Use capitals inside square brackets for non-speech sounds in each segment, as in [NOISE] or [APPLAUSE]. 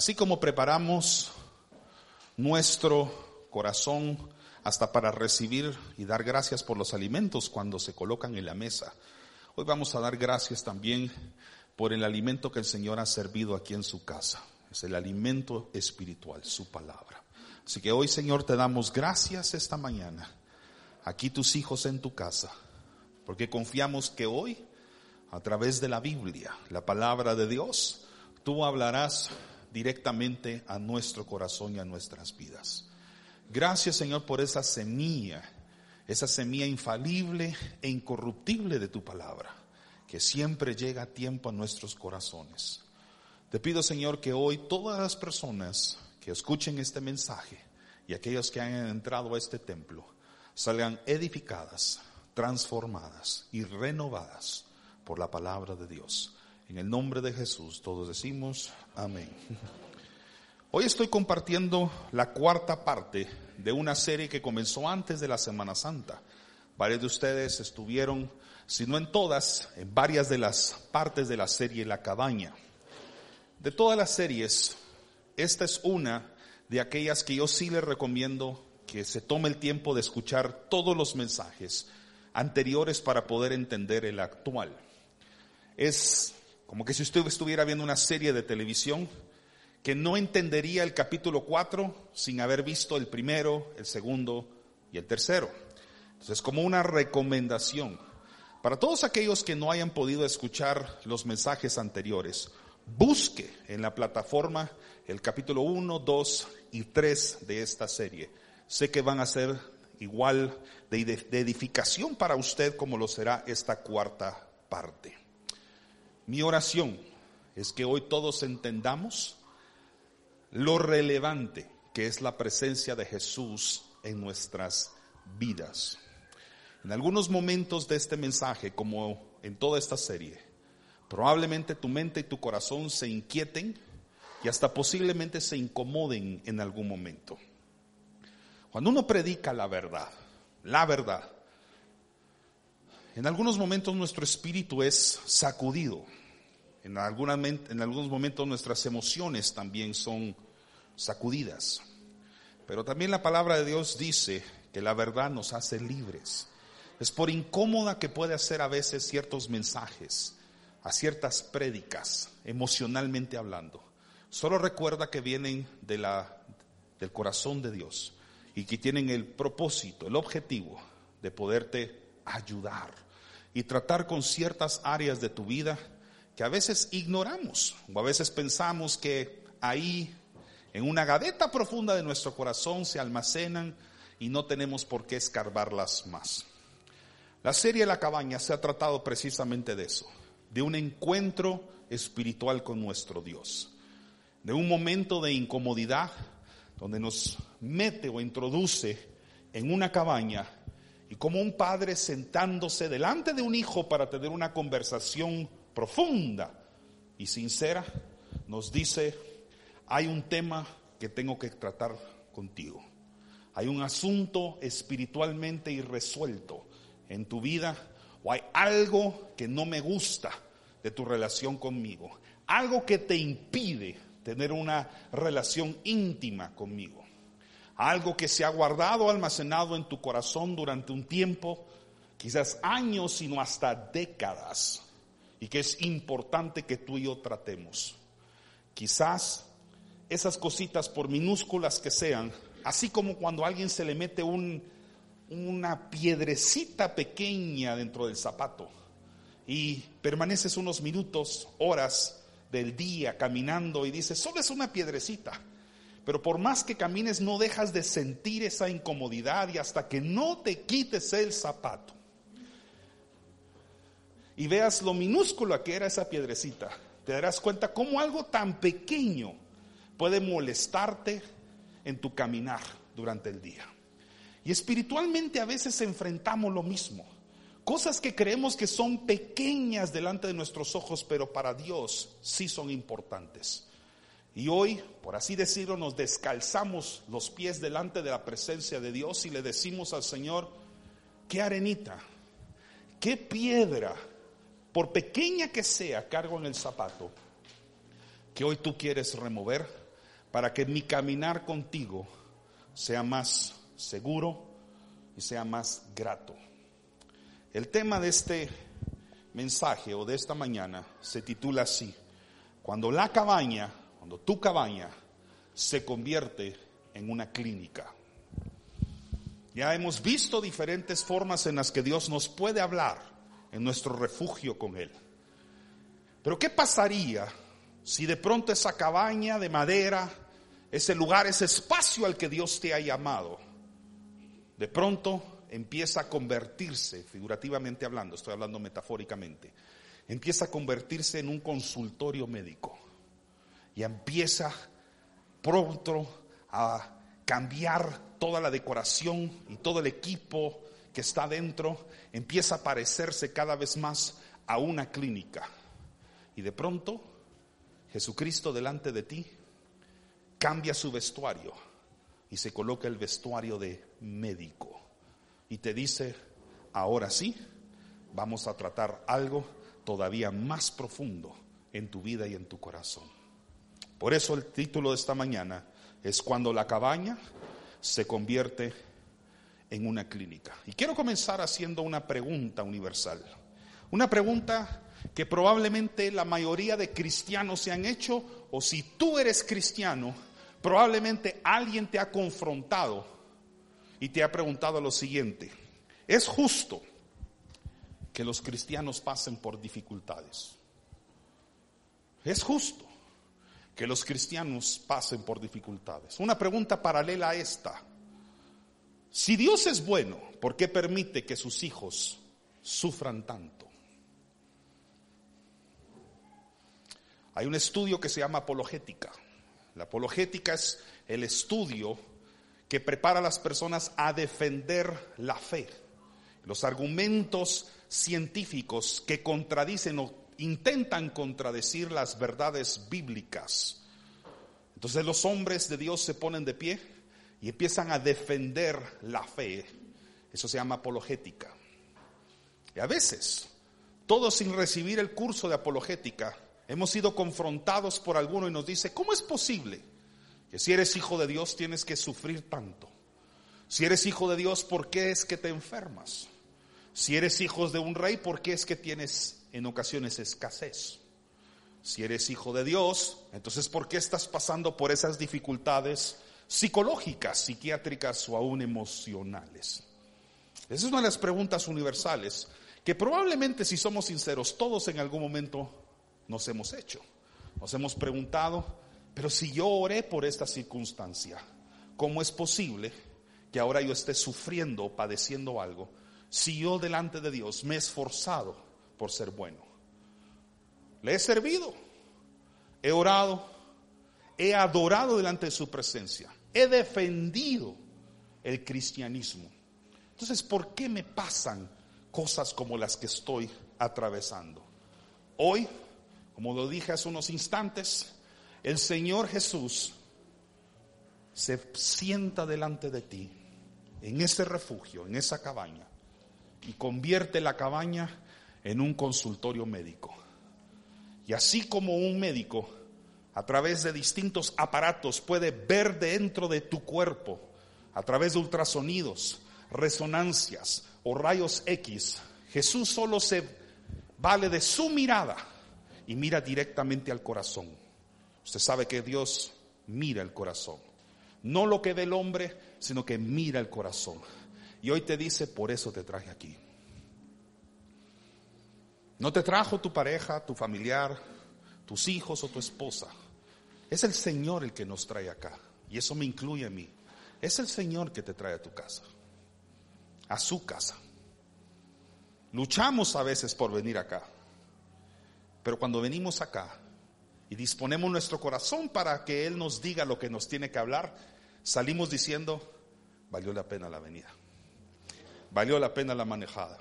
Así como preparamos nuestro corazón hasta para recibir y dar gracias por los alimentos cuando se colocan en la mesa, hoy vamos a dar gracias también por el alimento que el Señor ha servido aquí en su casa. Es el alimento espiritual, su palabra. Así que hoy, Señor, te damos gracias esta mañana. Aquí tus hijos en tu casa, porque confiamos que hoy, a través de la Biblia, la palabra de Dios, tú hablarás directamente a nuestro corazón y a nuestras vidas. Gracias Señor por esa semilla, esa semilla infalible e incorruptible de tu palabra, que siempre llega a tiempo a nuestros corazones. Te pido Señor que hoy todas las personas que escuchen este mensaje y aquellos que hayan entrado a este templo salgan edificadas, transformadas y renovadas por la palabra de Dios. En el nombre de Jesús todos decimos amén. Hoy estoy compartiendo la cuarta parte de una serie que comenzó antes de la Semana Santa. Varios de ustedes estuvieron, si no en todas, en varias de las partes de la serie La Cabaña. De todas las series, esta es una de aquellas que yo sí les recomiendo que se tome el tiempo de escuchar todos los mensajes anteriores para poder entender el actual. Es como que si usted estuviera viendo una serie de televisión que no entendería el capítulo 4 sin haber visto el primero, el segundo y el tercero. Entonces, como una recomendación para todos aquellos que no hayan podido escuchar los mensajes anteriores, busque en la plataforma el capítulo 1, 2 y 3 de esta serie. Sé que van a ser igual de edificación para usted como lo será esta cuarta parte. Mi oración es que hoy todos entendamos lo relevante que es la presencia de Jesús en nuestras vidas. En algunos momentos de este mensaje, como en toda esta serie, probablemente tu mente y tu corazón se inquieten y hasta posiblemente se incomoden en algún momento. Cuando uno predica la verdad, la verdad, en algunos momentos nuestro espíritu es sacudido en, en algunos momentos nuestras emociones también son sacudidas. Pero también la palabra de Dios dice que la verdad nos hace libres. Es por incómoda que puede hacer a veces ciertos mensajes, a ciertas prédicas, emocionalmente hablando. Solo recuerda que vienen de la, del corazón de Dios y que tienen el propósito, el objetivo de poderte ayudar y tratar con ciertas áreas de tu vida que a veces ignoramos o a veces pensamos que ahí en una gaveta profunda de nuestro corazón se almacenan y no tenemos por qué escarbarlas más. La serie La cabaña se ha tratado precisamente de eso, de un encuentro espiritual con nuestro Dios, de un momento de incomodidad donde nos mete o introduce en una cabaña y como un padre sentándose delante de un hijo para tener una conversación profunda y sincera, nos dice, hay un tema que tengo que tratar contigo. Hay un asunto espiritualmente irresuelto en tu vida o hay algo que no me gusta de tu relación conmigo. Algo que te impide tener una relación íntima conmigo. Algo que se ha guardado, almacenado en tu corazón durante un tiempo, quizás años, sino hasta décadas y que es importante que tú y yo tratemos. Quizás esas cositas, por minúsculas que sean, así como cuando a alguien se le mete un, una piedrecita pequeña dentro del zapato y permaneces unos minutos, horas del día caminando y dices, solo es una piedrecita. Pero por más que camines no dejas de sentir esa incomodidad y hasta que no te quites el zapato y veas lo minúscula que era esa piedrecita, te darás cuenta cómo algo tan pequeño puede molestarte en tu caminar durante el día. Y espiritualmente a veces enfrentamos lo mismo. Cosas que creemos que son pequeñas delante de nuestros ojos, pero para Dios sí son importantes. Y hoy, por así decirlo, nos descalzamos los pies delante de la presencia de Dios y le decimos al Señor, qué arenita, qué piedra por pequeña que sea, cargo en el zapato, que hoy tú quieres remover para que mi caminar contigo sea más seguro y sea más grato. El tema de este mensaje o de esta mañana se titula así, cuando la cabaña, cuando tu cabaña se convierte en una clínica. Ya hemos visto diferentes formas en las que Dios nos puede hablar en nuestro refugio con Él. Pero ¿qué pasaría si de pronto esa cabaña de madera, ese lugar, ese espacio al que Dios te ha llamado, de pronto empieza a convertirse, figurativamente hablando, estoy hablando metafóricamente, empieza a convertirse en un consultorio médico y empieza pronto a cambiar toda la decoración y todo el equipo que está dentro, empieza a parecerse cada vez más a una clínica. Y de pronto, Jesucristo delante de ti cambia su vestuario y se coloca el vestuario de médico. Y te dice, ahora sí, vamos a tratar algo todavía más profundo en tu vida y en tu corazón. Por eso el título de esta mañana es cuando la cabaña se convierte en una clínica. Y quiero comenzar haciendo una pregunta universal. Una pregunta que probablemente la mayoría de cristianos se han hecho, o si tú eres cristiano, probablemente alguien te ha confrontado y te ha preguntado lo siguiente, ¿es justo que los cristianos pasen por dificultades? ¿Es justo que los cristianos pasen por dificultades? Una pregunta paralela a esta. Si Dios es bueno, ¿por qué permite que sus hijos sufran tanto? Hay un estudio que se llama apologética. La apologética es el estudio que prepara a las personas a defender la fe. Los argumentos científicos que contradicen o intentan contradecir las verdades bíblicas. Entonces los hombres de Dios se ponen de pie y empiezan a defender la fe. Eso se llama apologética. Y a veces, todos sin recibir el curso de apologética, hemos sido confrontados por alguno y nos dice, ¿cómo es posible que si eres hijo de Dios tienes que sufrir tanto? Si eres hijo de Dios, ¿por qué es que te enfermas? Si eres hijo de un rey, ¿por qué es que tienes en ocasiones escasez? Si eres hijo de Dios, entonces ¿por qué estás pasando por esas dificultades psicológicas, psiquiátricas o aún emocionales? Esa es una de las preguntas universales que probablemente si somos sinceros todos en algún momento nos hemos hecho. Nos hemos preguntado, pero si yo oré por esta circunstancia, ¿cómo es posible que ahora yo esté sufriendo padeciendo algo si yo delante de Dios me he esforzado por ser bueno? Le he servido, he orado, he adorado delante de su presencia he defendido el cristianismo. Entonces, ¿por qué me pasan cosas como las que estoy atravesando? Hoy, como lo dije hace unos instantes, el Señor Jesús se sienta delante de ti en ese refugio, en esa cabaña, y convierte la cabaña en un consultorio médico. Y así como un médico a través de distintos aparatos puede ver dentro de tu cuerpo, a través de ultrasonidos, resonancias o rayos X. Jesús solo se vale de su mirada y mira directamente al corazón. Usted sabe que Dios mira el corazón. No lo que ve el hombre, sino que mira el corazón. Y hoy te dice, por eso te traje aquí. No te trajo tu pareja, tu familiar, tus hijos o tu esposa. Es el Señor el que nos trae acá. Y eso me incluye a mí. Es el Señor que te trae a tu casa. A su casa. Luchamos a veces por venir acá. Pero cuando venimos acá y disponemos nuestro corazón para que Él nos diga lo que nos tiene que hablar, salimos diciendo, valió la pena la venida. Valió la pena la manejada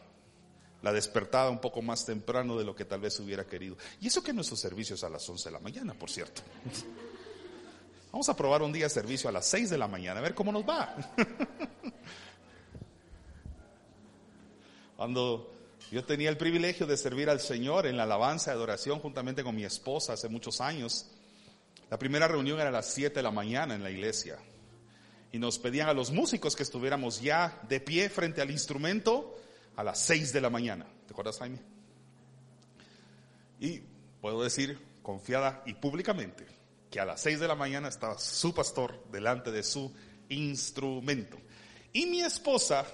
la despertada un poco más temprano de lo que tal vez hubiera querido. Y eso que nuestro servicio es a las 11 de la mañana, por cierto. [LAUGHS] Vamos a probar un día de servicio a las 6 de la mañana, a ver cómo nos va. [LAUGHS] Cuando yo tenía el privilegio de servir al Señor en la alabanza y adoración juntamente con mi esposa hace muchos años, La primera reunión era a las 7 de la mañana en la iglesia. Y nos pedían a los músicos que estuviéramos ya de pie frente al instrumento a las 6 de la mañana. ¿Te acuerdas, Jaime? Y puedo decir confiada y públicamente que a las 6 de la mañana estaba su pastor delante de su instrumento. Y mi esposa,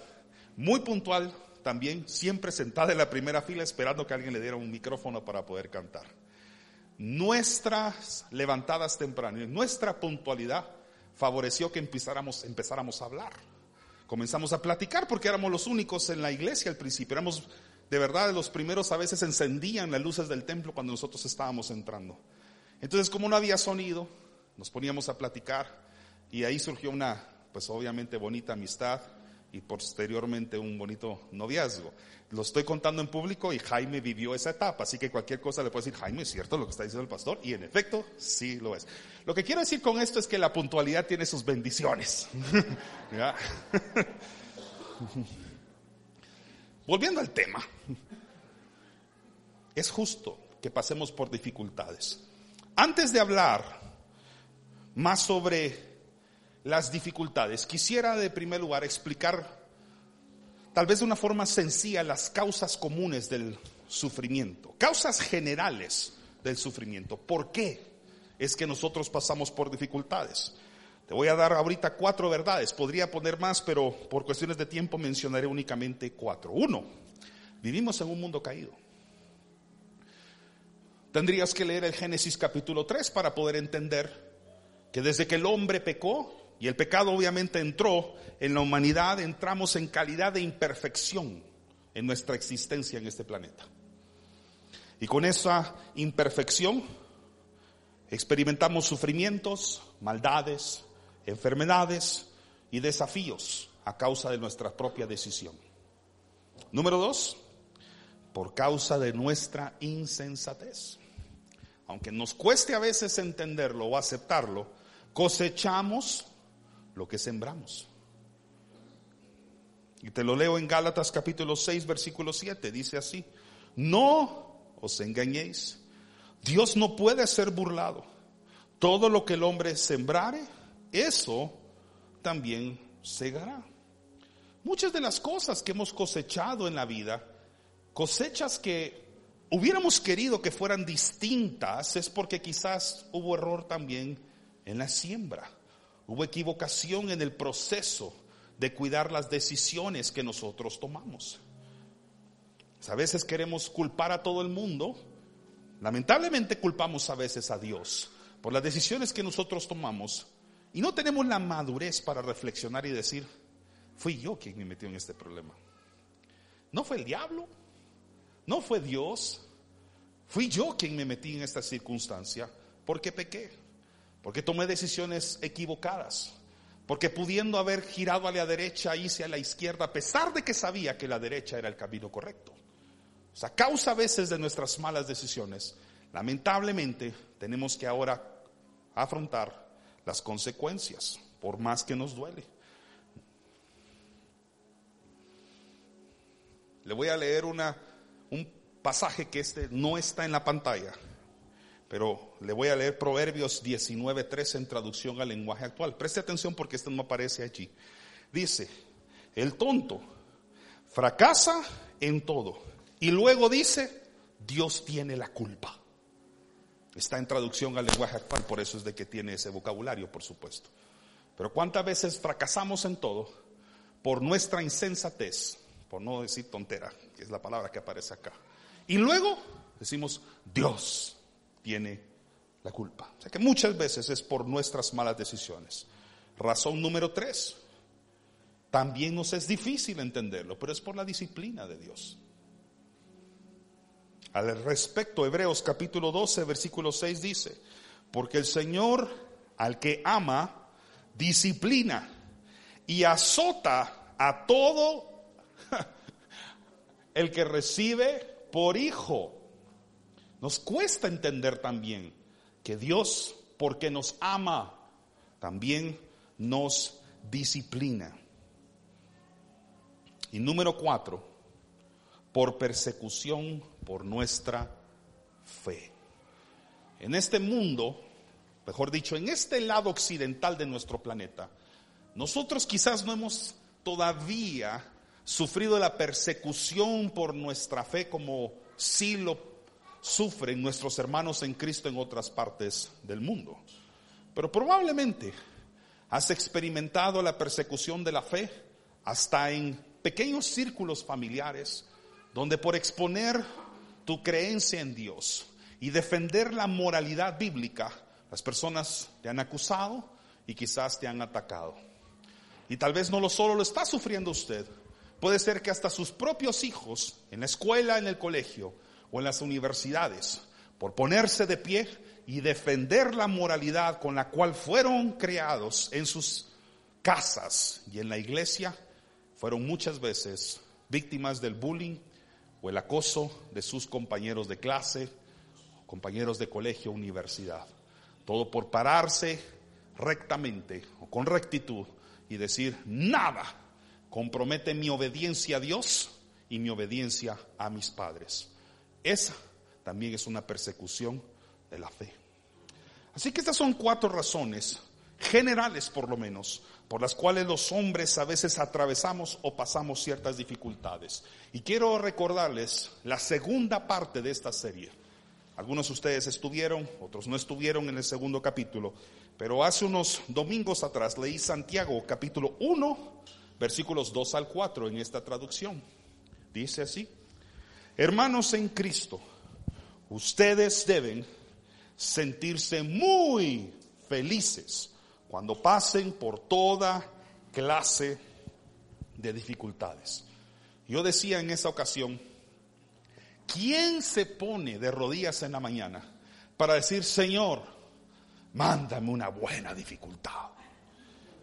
muy puntual también, siempre sentada en la primera fila esperando que alguien le diera un micrófono para poder cantar. Nuestras levantadas tempranas, nuestra puntualidad favoreció que empezáramos, empezáramos a hablar. Comenzamos a platicar porque éramos los únicos en la iglesia al principio. Éramos de verdad los primeros a veces encendían las luces del templo cuando nosotros estábamos entrando. Entonces, como no había sonido, nos poníamos a platicar y ahí surgió una, pues obviamente bonita amistad y posteriormente un bonito noviazgo. Lo estoy contando en público y Jaime vivió esa etapa, así que cualquier cosa le puedo decir, Jaime, ¿es cierto lo que está diciendo el pastor? Y en efecto, sí lo es. Lo que quiero decir con esto es que la puntualidad tiene sus bendiciones. [LAUGHS] [LAUGHS] Volviendo al tema, es justo que pasemos por dificultades. Antes de hablar más sobre las dificultades, quisiera de primer lugar explicar, tal vez de una forma sencilla, las causas comunes del sufrimiento, causas generales del sufrimiento. ¿Por qué es que nosotros pasamos por dificultades? Te voy a dar ahorita cuatro verdades, podría poner más, pero por cuestiones de tiempo mencionaré únicamente cuatro. Uno, vivimos en un mundo caído. Tendrías que leer el Génesis capítulo 3 para poder entender que desde que el hombre pecó, y el pecado obviamente entró en la humanidad, entramos en calidad de imperfección en nuestra existencia en este planeta. Y con esa imperfección experimentamos sufrimientos, maldades, enfermedades y desafíos a causa de nuestra propia decisión. Número dos, por causa de nuestra insensatez aunque nos cueste a veces entenderlo o aceptarlo, cosechamos lo que sembramos. Y te lo leo en Gálatas capítulo 6, versículo 7, dice así, no os engañéis, Dios no puede ser burlado. Todo lo que el hombre sembrare, eso también segará. Muchas de las cosas que hemos cosechado en la vida, cosechas que hubiéramos querido que fueran distintas es porque quizás hubo error también en la siembra. Hubo equivocación en el proceso de cuidar las decisiones que nosotros tomamos. A veces queremos culpar a todo el mundo. Lamentablemente culpamos a veces a Dios por las decisiones que nosotros tomamos y no tenemos la madurez para reflexionar y decir, fui yo quien me metió en este problema. No fue el diablo, no fue Dios, fui yo quien me metí en esta circunstancia porque pequé, porque tomé decisiones equivocadas, porque pudiendo haber girado a la derecha hice a la izquierda a pesar de que sabía que la derecha era el camino correcto. O sea, causa a veces de nuestras malas decisiones, lamentablemente tenemos que ahora afrontar las consecuencias, por más que nos duele. Le voy a leer un pasaje que este no está en la pantalla, pero le voy a leer Proverbios 19.3 en traducción al lenguaje actual. Preste atención porque este no aparece allí. Dice, el tonto fracasa en todo y luego dice, Dios tiene la culpa. Está en traducción al lenguaje actual, por eso es de que tiene ese vocabulario, por supuesto. Pero ¿cuántas veces fracasamos en todo por nuestra insensatez? por no decir tontera, que es la palabra que aparece acá. Y luego decimos, Dios tiene la culpa. O sea que muchas veces es por nuestras malas decisiones. Razón número tres, también nos es difícil entenderlo, pero es por la disciplina de Dios. Al respecto, Hebreos capítulo 12, versículo 6 dice, porque el Señor al que ama, disciplina y azota a todo [LAUGHS] el que recibe por hijo. Nos cuesta entender también que Dios, porque nos ama, también nos disciplina. Y número cuatro, por persecución por nuestra fe. En este mundo mejor dicho, en este lado occidental de nuestro planeta, nosotros quizás no hemos todavía sufrido la persecución por nuestra fe como sí lo sufren nuestros hermanos en Cristo en otras partes del mundo. Pero probablemente has experimentado la persecución de la fe hasta en pequeños círculos familiares, donde por exponer tu creencia en Dios y defender la moralidad bíblica, las personas te han acusado y quizás te han atacado. Y tal vez no lo solo lo está sufriendo usted, puede ser que hasta sus propios hijos, en la escuela, en el colegio o en las universidades, por ponerse de pie y defender la moralidad con la cual fueron creados en sus casas y en la iglesia, fueron muchas veces víctimas del bullying o el acoso de sus compañeros de clase, compañeros de colegio, universidad. Todo por pararse rectamente o con rectitud y decir, nada compromete mi obediencia a Dios y mi obediencia a mis padres. Esa también es una persecución de la fe. Así que estas son cuatro razones, generales por lo menos, por las cuales los hombres a veces atravesamos o pasamos ciertas dificultades. Y quiero recordarles la segunda parte de esta serie. Algunos de ustedes estuvieron, otros no estuvieron en el segundo capítulo, pero hace unos domingos atrás leí Santiago capítulo 1, versículos 2 al 4 en esta traducción. Dice así, hermanos en Cristo, ustedes deben sentirse muy felices cuando pasen por toda clase de dificultades. Yo decía en esa ocasión, ¿quién se pone de rodillas en la mañana para decir, Señor, mándame una buena dificultad,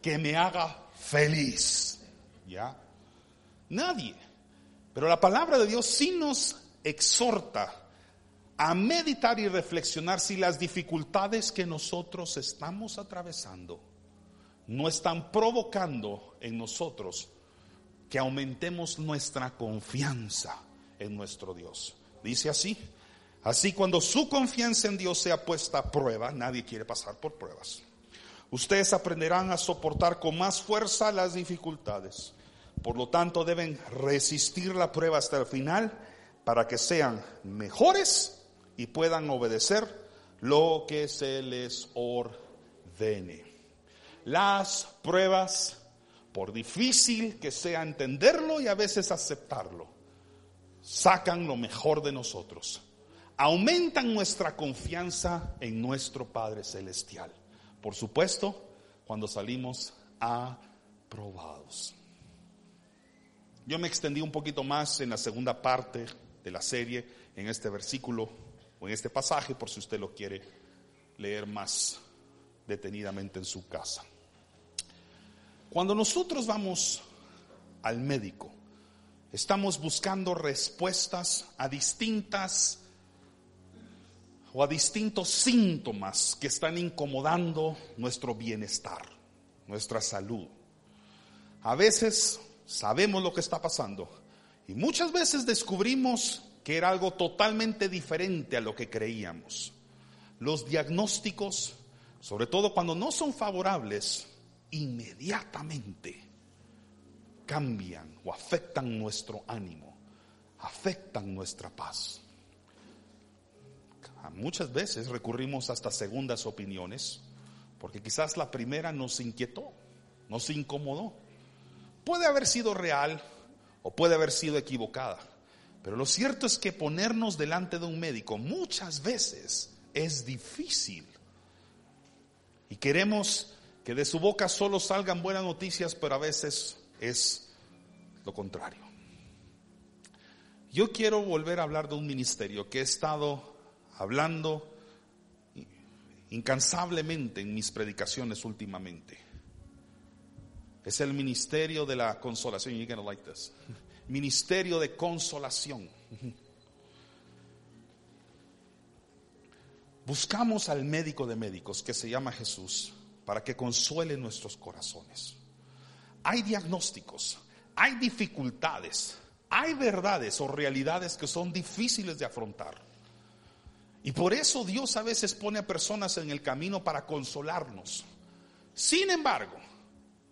que me haga feliz? ¿Ya? Nadie. Pero la palabra de Dios sí nos exhorta a meditar y reflexionar si las dificultades que nosotros estamos atravesando no están provocando en nosotros que aumentemos nuestra confianza en nuestro Dios. Dice así, así cuando su confianza en Dios sea puesta a prueba, nadie quiere pasar por pruebas. Ustedes aprenderán a soportar con más fuerza las dificultades. Por lo tanto, deben resistir la prueba hasta el final para que sean mejores y puedan obedecer lo que se les ordene. Las pruebas, por difícil que sea entenderlo y a veces aceptarlo, sacan lo mejor de nosotros, aumentan nuestra confianza en nuestro Padre Celestial. Por supuesto, cuando salimos aprobados. Yo me extendí un poquito más en la segunda parte de la serie, en este versículo o en este pasaje por si usted lo quiere leer más detenidamente en su casa. Cuando nosotros vamos al médico, estamos buscando respuestas a distintas o a distintos síntomas que están incomodando nuestro bienestar, nuestra salud. A veces sabemos lo que está pasando y muchas veces descubrimos que era algo totalmente diferente a lo que creíamos. Los diagnósticos, sobre todo cuando no son favorables, inmediatamente cambian o afectan nuestro ánimo, afectan nuestra paz. Muchas veces recurrimos hasta segundas opiniones, porque quizás la primera nos inquietó, nos incomodó. Puede haber sido real o puede haber sido equivocada. Pero lo cierto es que ponernos delante de un médico muchas veces es difícil. Y queremos que de su boca solo salgan buenas noticias, pero a veces es lo contrario. Yo quiero volver a hablar de un ministerio que he estado hablando incansablemente en mis predicaciones últimamente. Es el ministerio de la consolación. You're gonna like this ministerio de consolación. Buscamos al médico de médicos que se llama Jesús para que consuele nuestros corazones. Hay diagnósticos, hay dificultades, hay verdades o realidades que son difíciles de afrontar. Y por eso Dios a veces pone a personas en el camino para consolarnos. Sin embargo,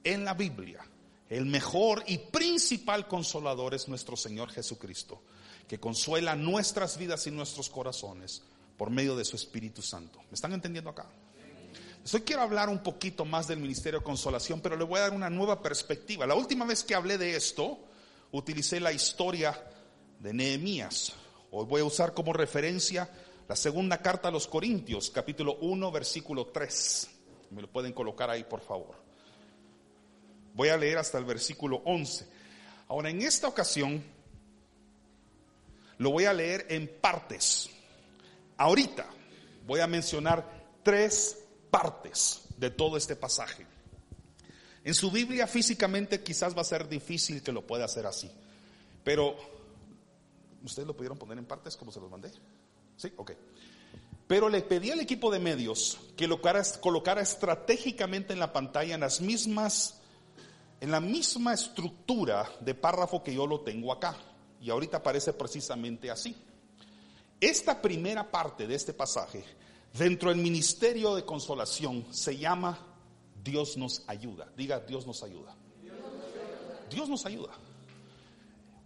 en la Biblia, el mejor y principal consolador es nuestro Señor Jesucristo, que consuela nuestras vidas y nuestros corazones por medio de su Espíritu Santo. ¿Me están entendiendo acá? Hoy quiero hablar un poquito más del ministerio de consolación, pero le voy a dar una nueva perspectiva. La última vez que hablé de esto, utilicé la historia de Nehemías. Hoy voy a usar como referencia la segunda carta a los Corintios, capítulo 1, versículo 3. Me lo pueden colocar ahí, por favor. Voy a leer hasta el versículo 11. Ahora, en esta ocasión, lo voy a leer en partes. Ahorita voy a mencionar tres partes de todo este pasaje. En su Biblia físicamente quizás va a ser difícil que lo pueda hacer así, pero ¿ustedes lo pudieron poner en partes como se los mandé? Sí, ok. Pero le pedí al equipo de medios que lo colocara estratégicamente en la pantalla en las mismas, en la misma estructura de párrafo que yo lo tengo acá. Y ahorita aparece precisamente así. Esta primera parte de este pasaje, dentro del ministerio de consolación, se llama Dios nos ayuda. Diga, Dios nos ayuda. Dios nos ayuda.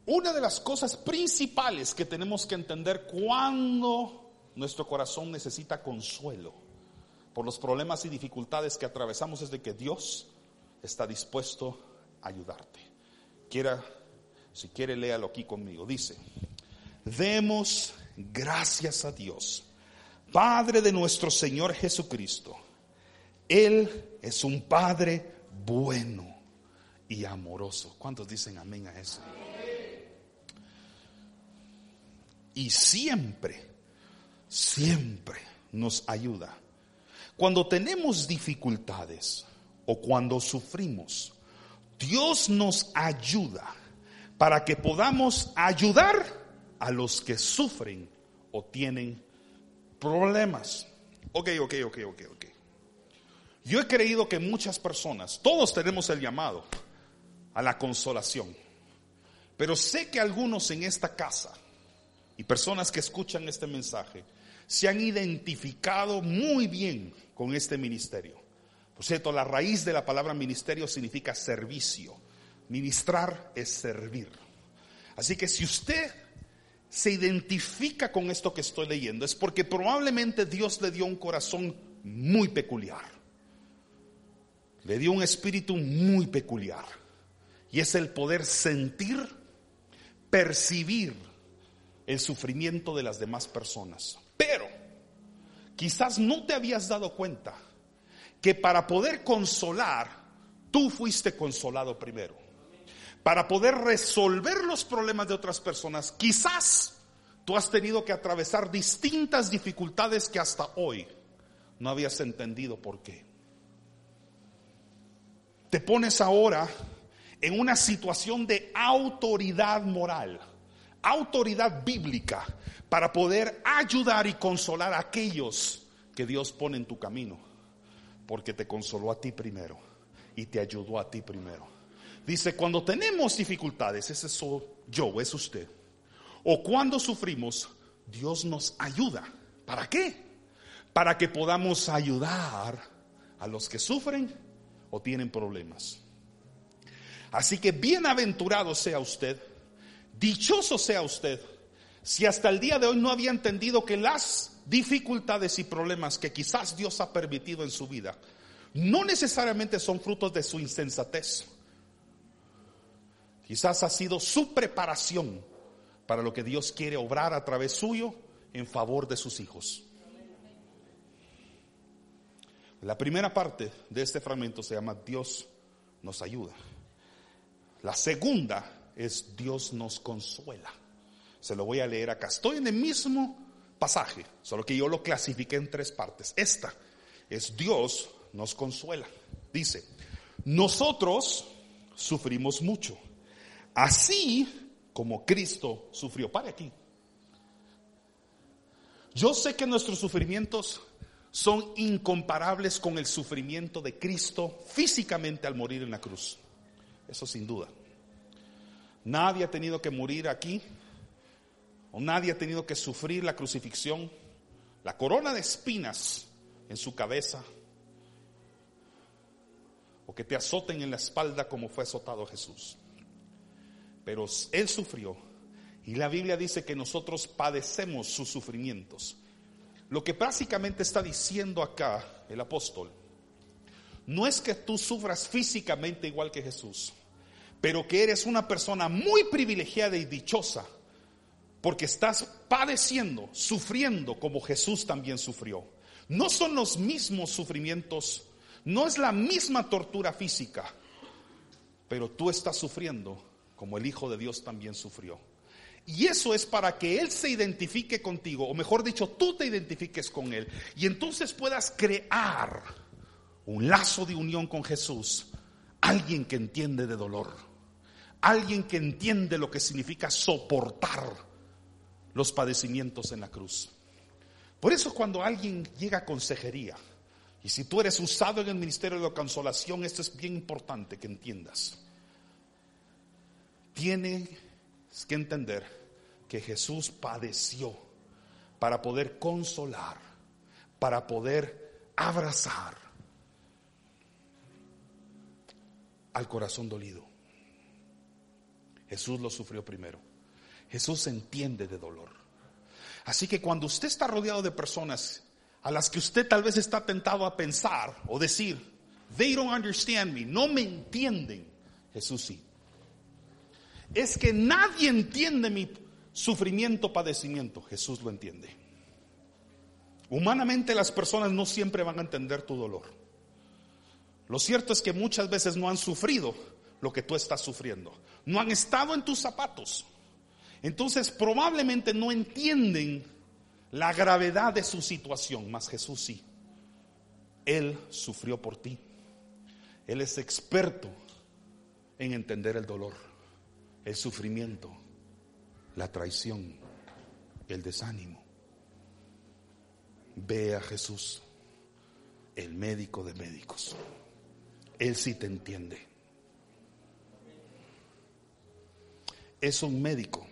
Una de las cosas principales que tenemos que entender cuando nuestro corazón necesita consuelo por los problemas y dificultades que atravesamos es de que Dios está dispuesto a ayudarte. Quiera, si quiere, léalo aquí conmigo. Dice, demos gracias a Dios, Padre de nuestro Señor Jesucristo. Él es un Padre bueno y amoroso. ¿Cuántos dicen amén a eso? y siempre, siempre nos ayuda. Cuando tenemos dificultades o cuando sufrimos, Dios nos ayuda para que podamos ayudar a los que sufren o tienen problemas. Ok, ok, ok, ok, ok. Yo he creído que muchas personas, todos tenemos el llamado a la consolación, pero sé que algunos en esta casa y personas que escuchan este mensaje se han identificado muy bien con este ministerio. Por cierto, la raíz de la palabra ministerio significa servicio. Ministrar es servir. Así que si usted se identifica con esto que estoy leyendo, es porque probablemente Dios le dio un corazón muy peculiar. Le dio un espíritu muy peculiar. Y es el poder sentir, percibir, el sufrimiento de las demás personas. Pero quizás no te habías dado cuenta que para poder consolar, tú fuiste consolado primero. Para poder resolver los problemas de otras personas, quizás tú has tenido que atravesar distintas dificultades que hasta hoy no habías entendido por qué. Te pones ahora en una situación de autoridad moral autoridad bíblica para poder ayudar y consolar a aquellos que Dios pone en tu camino. Porque te consoló a ti primero y te ayudó a ti primero. Dice, cuando tenemos dificultades, ese soy yo, es usted. O cuando sufrimos, Dios nos ayuda. ¿Para qué? Para que podamos ayudar a los que sufren o tienen problemas. Así que bienaventurado sea usted Dichoso sea usted si hasta el día de hoy no había entendido que las dificultades y problemas que quizás Dios ha permitido en su vida no necesariamente son frutos de su insensatez. Quizás ha sido su preparación para lo que Dios quiere obrar a través suyo en favor de sus hijos. La primera parte de este fragmento se llama Dios nos ayuda. La segunda es Dios nos consuela. Se lo voy a leer acá. Estoy en el mismo pasaje, solo que yo lo clasifiqué en tres partes. Esta es Dios nos consuela. Dice, nosotros sufrimos mucho, así como Cristo sufrió. Para aquí. Yo sé que nuestros sufrimientos son incomparables con el sufrimiento de Cristo físicamente al morir en la cruz. Eso sin duda. Nadie ha tenido que morir aquí, o nadie ha tenido que sufrir la crucifixión la corona de espinas en su cabeza, o que te azoten en la espalda como fue azotado Jesús. Pero Él sufrió y la Biblia dice que nosotros padecemos sus sufrimientos. Lo que básicamente está diciendo acá el apóstol, no es que tú sufras físicamente igual que Jesús, pero que eres una persona muy privilegiada y dichosa porque estás padeciendo, sufriendo como Jesús también sufrió. No son los mismos sufrimientos, no es la misma tortura física, pero tú estás sufriendo como el Hijo de Dios también sufrió. Y eso es para que Él se identifique contigo, o mejor dicho, tú te identifiques con Él, y entonces puedas crear un lazo de unión con Jesús, alguien que entiende de dolor, alguien que entiende lo que significa soportar los padecimientos en la cruz. Por eso cuando alguien llega a consejería, y si tú eres usado en el ministerio de la consolación, esto es bien importante que entiendas. Tienes que entender que Jesús padeció para poder consolar, para poder abrazar al corazón dolido. Jesús lo sufrió primero. Jesús entiende de dolor. Así que cuando usted está rodeado de personas a las que usted tal vez está tentado a pensar o decir, they don't understand me, no me entienden, Jesús sí. Es que nadie entiende mi sufrimiento, padecimiento, Jesús lo entiende. Humanamente las personas no siempre van a entender tu dolor. Lo cierto es que muchas veces no han sufrido lo que tú estás sufriendo. No han estado en tus zapatos. Entonces probablemente no entienden la gravedad de su situación, mas Jesús sí. Él sufrió por ti. Él es experto en entender el dolor, el sufrimiento, la traición, el desánimo. Ve a Jesús, el médico de médicos. Él sí te entiende. Es un médico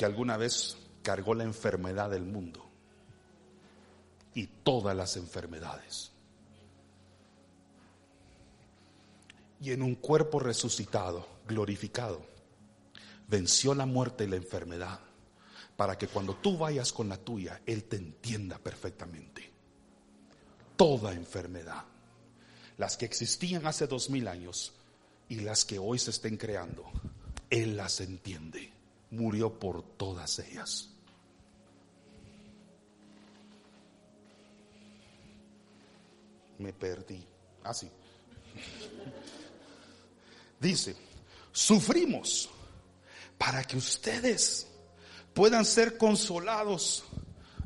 que alguna vez cargó la enfermedad del mundo y todas las enfermedades. Y en un cuerpo resucitado, glorificado, venció la muerte y la enfermedad para que cuando tú vayas con la tuya, Él te entienda perfectamente. Toda enfermedad, las que existían hace dos mil años y las que hoy se estén creando, Él las entiende murió por todas ellas. Me perdí. Así. Ah, Dice, sufrimos para que ustedes puedan ser consolados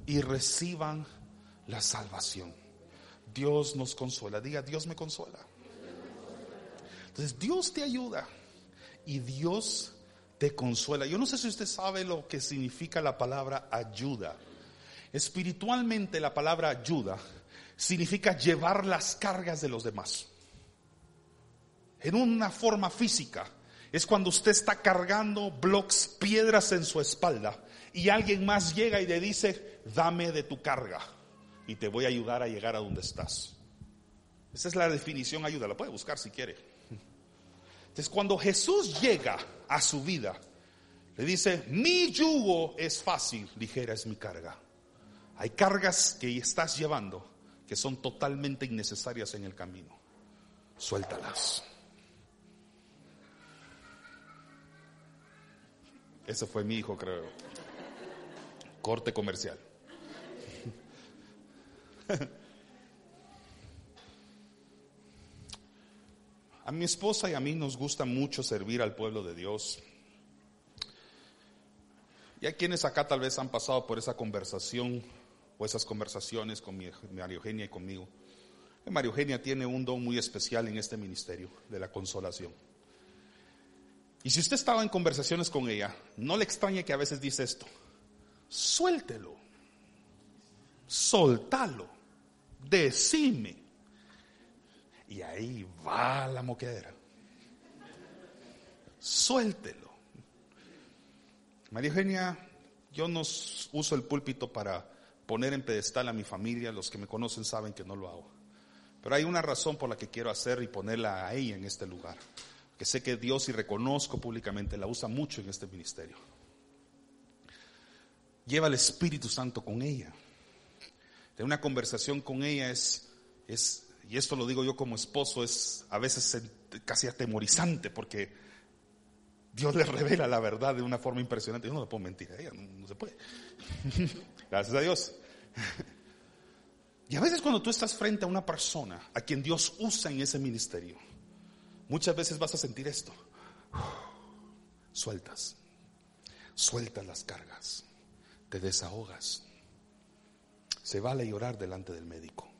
y reciban la salvación. Dios nos consuela. Diga, Dios me consuela. Entonces, Dios te ayuda y Dios consuela. Yo no sé si usted sabe lo que significa la palabra ayuda. Espiritualmente la palabra ayuda significa llevar las cargas de los demás. En una forma física es cuando usted está cargando blocks, piedras en su espalda y alguien más llega y le dice, dame de tu carga y te voy a ayudar a llegar a donde estás. Esa es la definición ayuda, la puede buscar si quiere. Entonces, cuando Jesús llega a su vida, le dice, mi yugo es fácil, ligera es mi carga. Hay cargas que estás llevando que son totalmente innecesarias en el camino. Suéltalas. Ese fue mi hijo, creo. Corte comercial. [LAUGHS] A mi esposa y a mí nos gusta mucho servir al pueblo de Dios. Y hay quienes acá tal vez han pasado por esa conversación o esas conversaciones con mi, María Eugenia y conmigo. María Eugenia tiene un don muy especial en este ministerio de la consolación. Y si usted estaba en conversaciones con ella, no le extrañe que a veces dice esto, suéltelo, soltalo, decime. Y ahí va la moquedera. Suéltelo. María Eugenia, yo no uso el púlpito para poner en pedestal a mi familia, los que me conocen saben que no lo hago. Pero hay una razón por la que quiero hacer y ponerla a ella en este lugar. Que sé que Dios y reconozco públicamente la usa mucho en este ministerio. Lleva el Espíritu Santo con ella. De una conversación con ella es, es, y esto lo digo yo como esposo, es a veces casi atemorizante porque Dios le revela la verdad de una forma impresionante. Yo no le puedo mentir a ella, no se puede. [LAUGHS] Gracias a Dios. Y a veces cuando tú estás frente a una persona a quien Dios usa en ese ministerio, muchas veces vas a sentir esto. [SIGHS] Sueltas, sueltas las cargas, te desahogas. Se vale llorar delante del médico.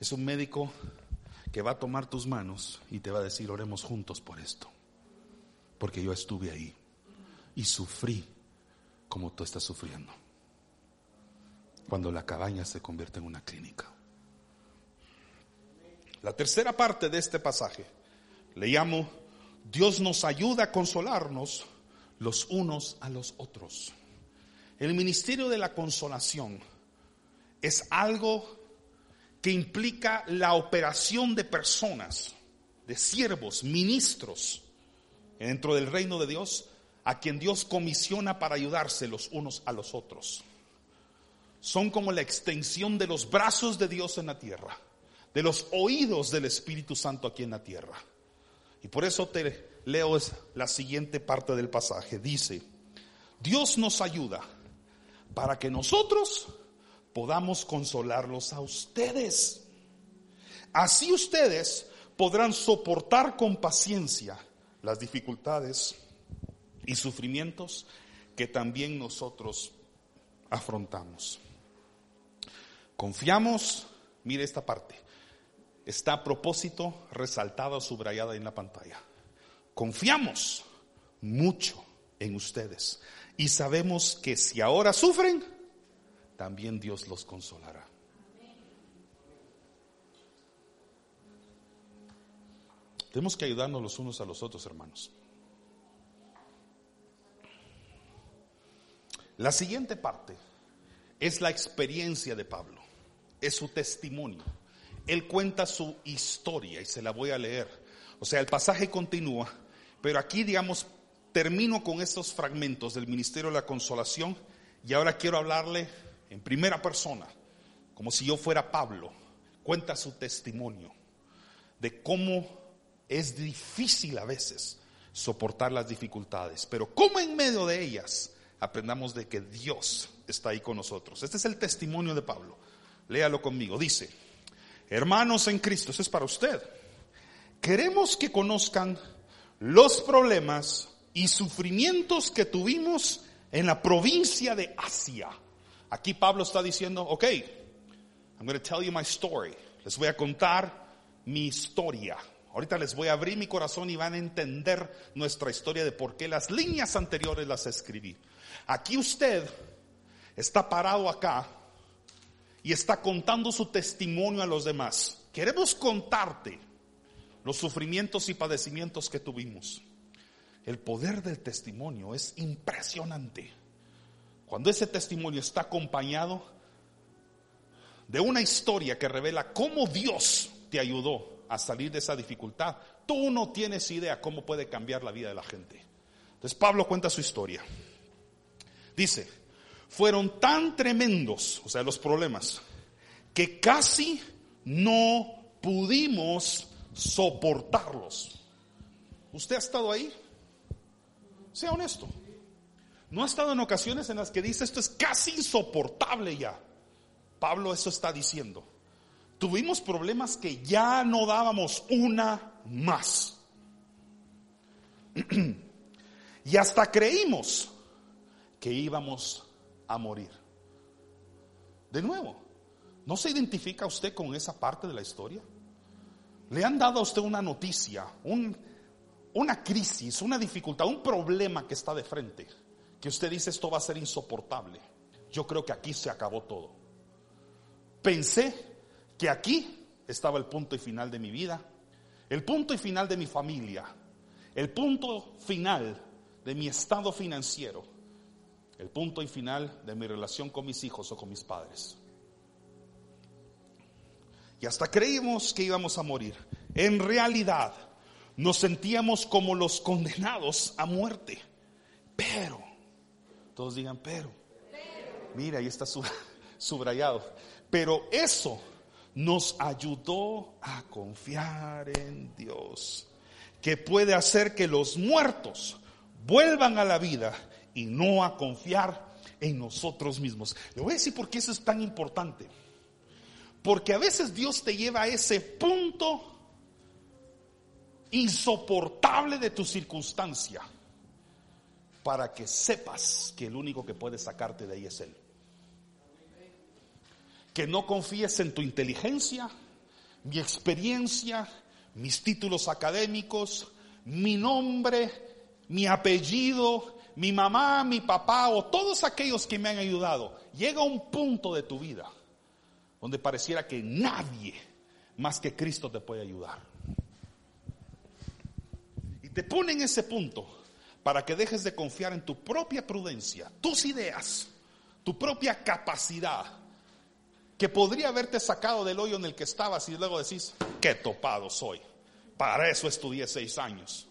Es un médico que va a tomar tus manos y te va a decir, oremos juntos por esto. Porque yo estuve ahí y sufrí como tú estás sufriendo cuando la cabaña se convierte en una clínica. La tercera parte de este pasaje le llamo Dios nos ayuda a consolarnos los unos a los otros. El ministerio de la consolación es algo que implica la operación de personas, de siervos, ministros dentro del reino de Dios, a quien Dios comisiona para ayudarse los unos a los otros son como la extensión de los brazos de Dios en la tierra, de los oídos del Espíritu Santo aquí en la tierra. Y por eso te leo la siguiente parte del pasaje. Dice, Dios nos ayuda para que nosotros podamos consolarlos a ustedes. Así ustedes podrán soportar con paciencia las dificultades y sufrimientos que también nosotros afrontamos. Confiamos, mire esta parte, está a propósito resaltada, subrayada en la pantalla. Confiamos mucho en ustedes y sabemos que si ahora sufren, también Dios los consolará. Tenemos que ayudarnos los unos a los otros, hermanos. La siguiente parte es la experiencia de Pablo es su testimonio. Él cuenta su historia y se la voy a leer. O sea, el pasaje continúa, pero aquí, digamos, termino con estos fragmentos del Ministerio de la Consolación y ahora quiero hablarle en primera persona, como si yo fuera Pablo. Cuenta su testimonio de cómo es difícil a veces soportar las dificultades, pero cómo en medio de ellas aprendamos de que Dios está ahí con nosotros. Este es el testimonio de Pablo. Léalo conmigo. Dice, hermanos en Cristo, eso es para usted. Queremos que conozcan los problemas y sufrimientos que tuvimos en la provincia de Asia. Aquí Pablo está diciendo, ok, I'm going to tell you my story. Les voy a contar mi historia. Ahorita les voy a abrir mi corazón y van a entender nuestra historia de por qué las líneas anteriores las escribí. Aquí usted está parado acá y está contando su testimonio a los demás. Queremos contarte los sufrimientos y padecimientos que tuvimos. El poder del testimonio es impresionante. Cuando ese testimonio está acompañado de una historia que revela cómo Dios te ayudó a salir de esa dificultad, tú no tienes idea cómo puede cambiar la vida de la gente. Entonces Pablo cuenta su historia. Dice, fueron tan tremendos, o sea, los problemas, que casi no pudimos soportarlos. ¿Usted ha estado ahí? Sea honesto. ¿No ha estado en ocasiones en las que dice esto es casi insoportable ya? Pablo eso está diciendo. Tuvimos problemas que ya no dábamos una más. [CLEARS THROAT] y hasta creímos que íbamos a morir. De nuevo, ¿no se identifica usted con esa parte de la historia? Le han dado a usted una noticia, una crisis, una dificultad, un problema que está de frente, que usted dice esto va a ser insoportable. Yo creo que aquí se acabó todo. Pensé que aquí estaba el punto y final de mi vida, el punto y final de mi familia, el punto final de mi estado financiero el punto y final de mi relación con mis hijos o con mis padres. Y hasta creímos que íbamos a morir. En realidad nos sentíamos como los condenados a muerte. Pero, todos digan, pero. Mira, ahí está [LAUGHS] subrayado. Pero eso nos ayudó a confiar en Dios, que puede hacer que los muertos vuelvan a la vida y no a confiar en nosotros mismos. Le voy a decir por qué eso es tan importante. Porque a veces Dios te lleva a ese punto insoportable de tu circunstancia para que sepas que el único que puede sacarte de ahí es Él que no confíes en tu inteligencia, mi experiencia, mis títulos académicos, mi nombre, mi apellido, mi mamá, mi papá o todos aquellos que me han ayudado. Llega un punto de tu vida donde pareciera que nadie más que Cristo te puede ayudar. Y te pone en ese punto para que dejes de confiar en tu propia prudencia, tus ideas, tu propia capacidad que podría haberte sacado del hoyo en el que estabas y luego decís, qué topado soy. Para eso estudié seis años.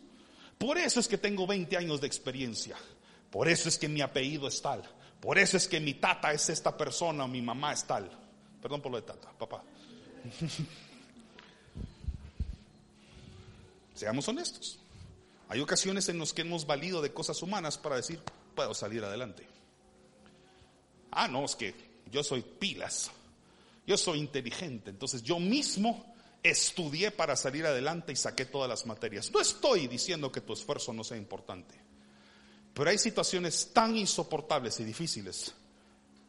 Por eso es que tengo 20 años de experiencia. Por eso es que mi apellido es tal. Por eso es que mi tata es esta persona o mi mamá es tal. Perdón por lo de tata, papá. [LAUGHS] Seamos honestos. Hay ocasiones en las que hemos valido de cosas humanas para decir, puedo salir adelante. Ah, no, es que yo soy pilas. Yo soy inteligente, entonces yo mismo estudié para salir adelante y saqué todas las materias. No estoy diciendo que tu esfuerzo no sea importante, pero hay situaciones tan insoportables y difíciles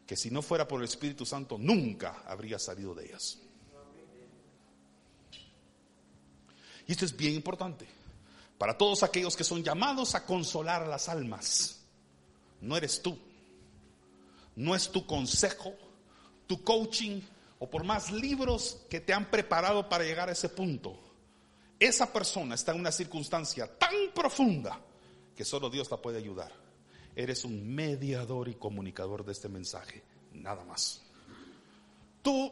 que si no fuera por el Espíritu Santo nunca habría salido de ellas. Y esto es bien importante para todos aquellos que son llamados a consolar a las almas. No eres tú, no es tu consejo, tu coaching, o por más libros que te han preparado para llegar a ese punto, esa persona está en una circunstancia tan profunda que solo Dios la puede ayudar. Eres un mediador y comunicador de este mensaje, nada más. Tú,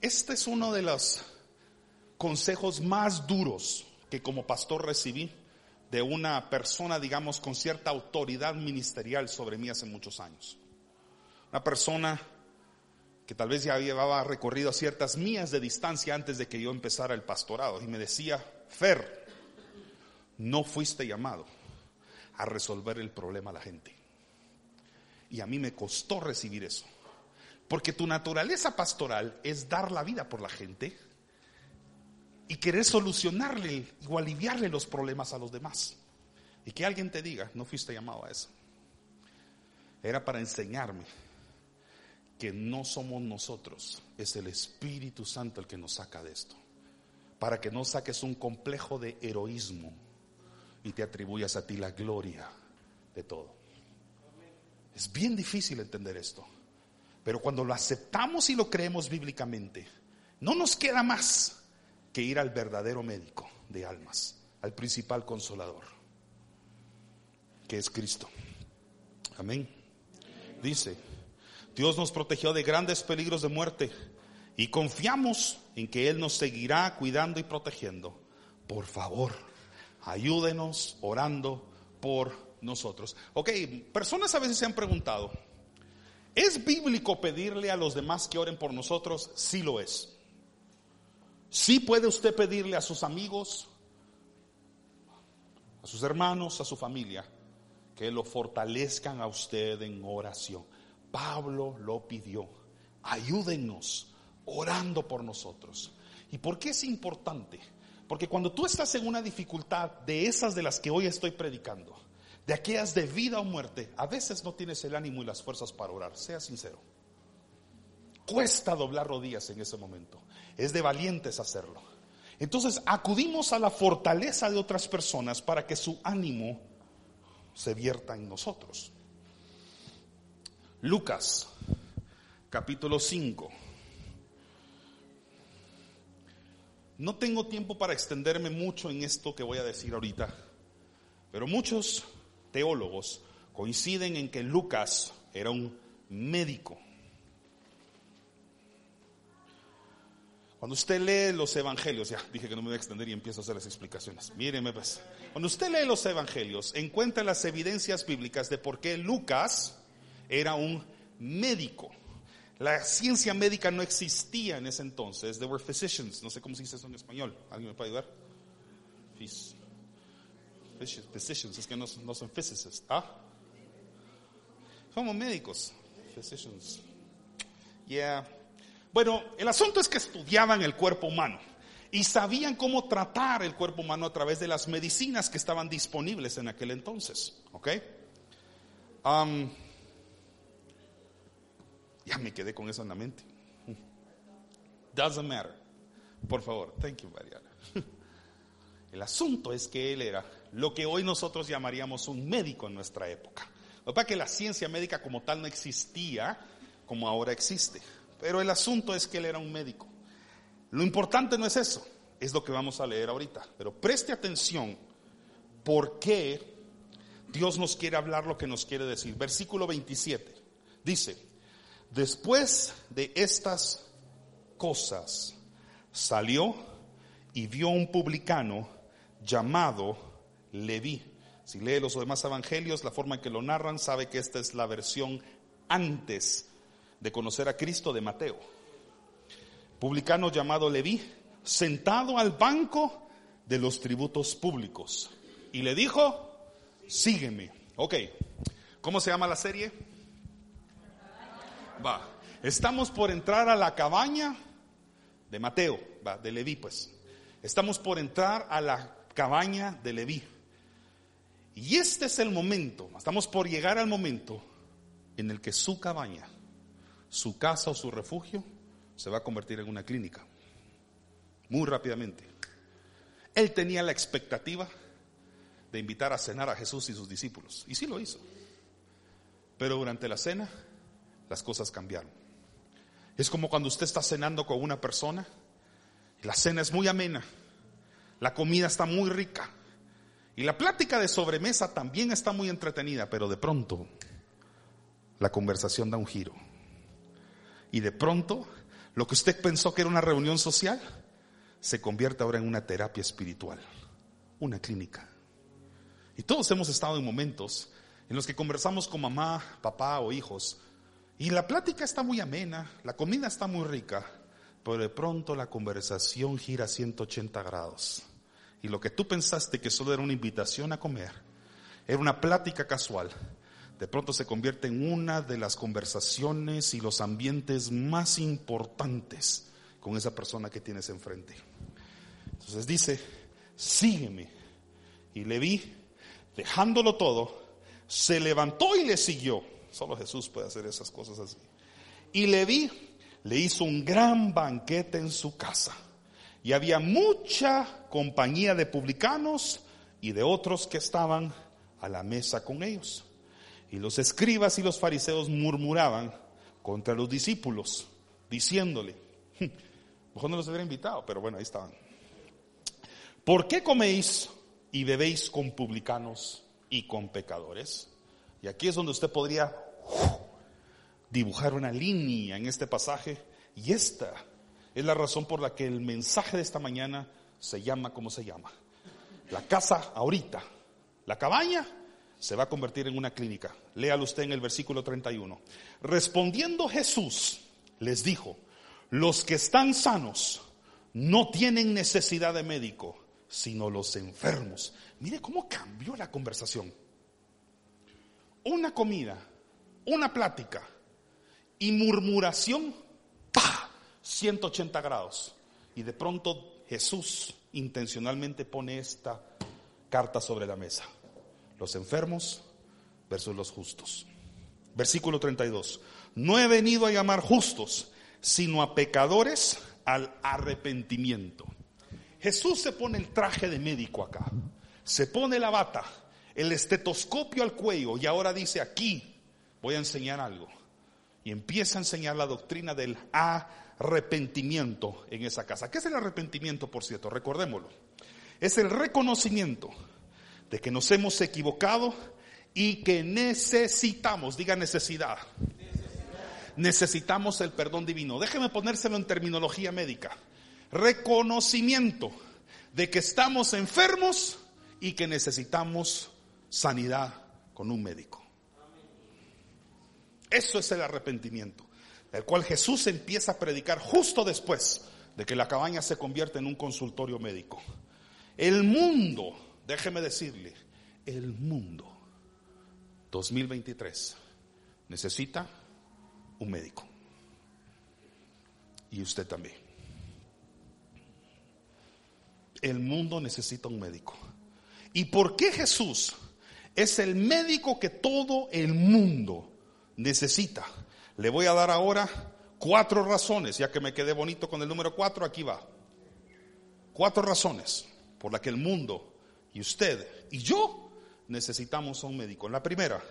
este es uno de los consejos más duros que como pastor recibí de una persona, digamos, con cierta autoridad ministerial sobre mí hace muchos años. Una persona que tal vez ya llevaba recorrido ciertas mías de distancia antes de que yo empezara el pastorado. Y me decía, Fer, no fuiste llamado a resolver el problema a la gente. Y a mí me costó recibir eso. Porque tu naturaleza pastoral es dar la vida por la gente y querer solucionarle o aliviarle los problemas a los demás. Y que alguien te diga, no fuiste llamado a eso. Era para enseñarme que no somos nosotros, es el Espíritu Santo el que nos saca de esto. Para que no saques un complejo de heroísmo y te atribuyas a ti la gloria de todo. Es bien difícil entender esto, pero cuando lo aceptamos y lo creemos bíblicamente, no nos queda más que ir al verdadero médico de almas, al principal consolador, que es Cristo. Amén. Dice, Dios nos protegió de grandes peligros de muerte y confiamos en que Él nos seguirá cuidando y protegiendo. Por favor, ayúdenos orando por nosotros. Ok, personas a veces se han preguntado, ¿es bíblico pedirle a los demás que oren por nosotros? Sí lo es. Sí puede usted pedirle a sus amigos, a sus hermanos, a su familia, que lo fortalezcan a usted en oración. Pablo lo pidió. Ayúdenos orando por nosotros. ¿Y por qué es importante? Porque cuando tú estás en una dificultad de esas de las que hoy estoy predicando, de aquellas de vida o muerte, a veces no tienes el ánimo y las fuerzas para orar, sea sincero. Cuesta doblar rodillas en ese momento. Es de valientes hacerlo. Entonces acudimos a la fortaleza de otras personas para que su ánimo se vierta en nosotros. Lucas, capítulo 5. No tengo tiempo para extenderme mucho en esto que voy a decir ahorita, pero muchos teólogos coinciden en que Lucas era un médico. Cuando usted lee los evangelios, ya dije que no me voy a extender y empiezo a hacer las explicaciones. Míreme pues. Cuando usted lee los evangelios, encuentra las evidencias bíblicas de por qué Lucas era un médico. La ciencia médica no existía en ese entonces. There were physicians. No sé cómo se dice eso en español. ¿Alguien me puede ayudar? Physicians. Es que no, son physicists. ¿Ah? Somos médicos. Physicians. Yeah. Bueno, el asunto es que estudiaban el cuerpo humano y sabían cómo tratar el cuerpo humano a través de las medicinas que estaban disponibles en aquel entonces. ¿Ok? Ya me quedé con eso en la mente. Doesn't matter. Por favor, thank you, Mariana. [LAUGHS] El asunto es que él era lo que hoy nosotros llamaríamos un médico en nuestra época. Lo que que la ciencia médica como tal no existía como ahora existe. Pero el asunto es que él era un médico. Lo importante no es eso, es lo que vamos a leer ahorita. Pero preste atención por qué Dios nos quiere hablar lo que nos quiere decir. Versículo 27 dice, después de estas cosas salió y vio un publicano llamado Leví. Si lee los demás evangelios, la forma en que lo narran, sabe que esta es la versión antes de conocer a Cristo de Mateo. Publicano llamado Leví, sentado al banco de los tributos públicos. Y le dijo, sígueme. Ok, ¿cómo se llama la serie? Va, estamos por entrar a la cabaña de Mateo, va, de Leví pues. Estamos por entrar a la cabaña de Leví. Y este es el momento, estamos por llegar al momento en el que su cabaña su casa o su refugio se va a convertir en una clínica. Muy rápidamente. Él tenía la expectativa de invitar a cenar a Jesús y sus discípulos. Y sí lo hizo. Pero durante la cena las cosas cambiaron. Es como cuando usted está cenando con una persona, la cena es muy amena, la comida está muy rica y la plática de sobremesa también está muy entretenida, pero de pronto la conversación da un giro. Y de pronto, lo que usted pensó que era una reunión social, se convierte ahora en una terapia espiritual, una clínica. Y todos hemos estado en momentos en los que conversamos con mamá, papá o hijos, y la plática está muy amena, la comida está muy rica, pero de pronto la conversación gira 180 grados. Y lo que tú pensaste que solo era una invitación a comer, era una plática casual, de pronto se convierte en una de las conversaciones y los ambientes más importantes con esa persona que tienes enfrente. Entonces dice, sígueme. Y le vi, dejándolo todo, se levantó y le siguió. Solo Jesús puede hacer esas cosas así. Y le vi, le hizo un gran banquete en su casa. Y había mucha compañía de publicanos y de otros que estaban a la mesa con ellos. Y los escribas y los fariseos murmuraban contra los discípulos, diciéndole, hm, mejor no los hubiera invitado, pero bueno, ahí estaban. ¿Por qué coméis y bebéis con publicanos y con pecadores? Y aquí es donde usted podría dibujar una línea en este pasaje. Y esta es la razón por la que el mensaje de esta mañana se llama como se llama. La casa ahorita, la cabaña se va a convertir en una clínica. Léalo usted en el versículo 31. Respondiendo Jesús, les dijo, los que están sanos no tienen necesidad de médico, sino los enfermos. Mire cómo cambió la conversación. Una comida, una plática y murmuración, ¡pa! 180 grados. Y de pronto Jesús intencionalmente pone esta carta sobre la mesa los enfermos versus los justos. Versículo 32. No he venido a llamar justos, sino a pecadores al arrepentimiento. Jesús se pone el traje de médico acá, se pone la bata, el estetoscopio al cuello y ahora dice aquí voy a enseñar algo. Y empieza a enseñar la doctrina del arrepentimiento en esa casa. ¿Qué es el arrepentimiento, por cierto? Recordémoslo. Es el reconocimiento de que nos hemos equivocado y que necesitamos, diga necesidad, necesitamos el perdón divino. Déjeme ponérselo en terminología médica. Reconocimiento de que estamos enfermos y que necesitamos sanidad con un médico. Eso es el arrepentimiento, el cual Jesús empieza a predicar justo después de que la cabaña se convierte en un consultorio médico. El mundo, déjeme decirle, el mundo 2023 necesita un médico. Y usted también. El mundo necesita un médico. ¿Y por qué Jesús es el médico que todo el mundo necesita? Le voy a dar ahora cuatro razones, ya que me quedé bonito con el número cuatro, aquí va. Cuatro razones por las que el mundo y usted y yo necesitamos a un médico. La primera,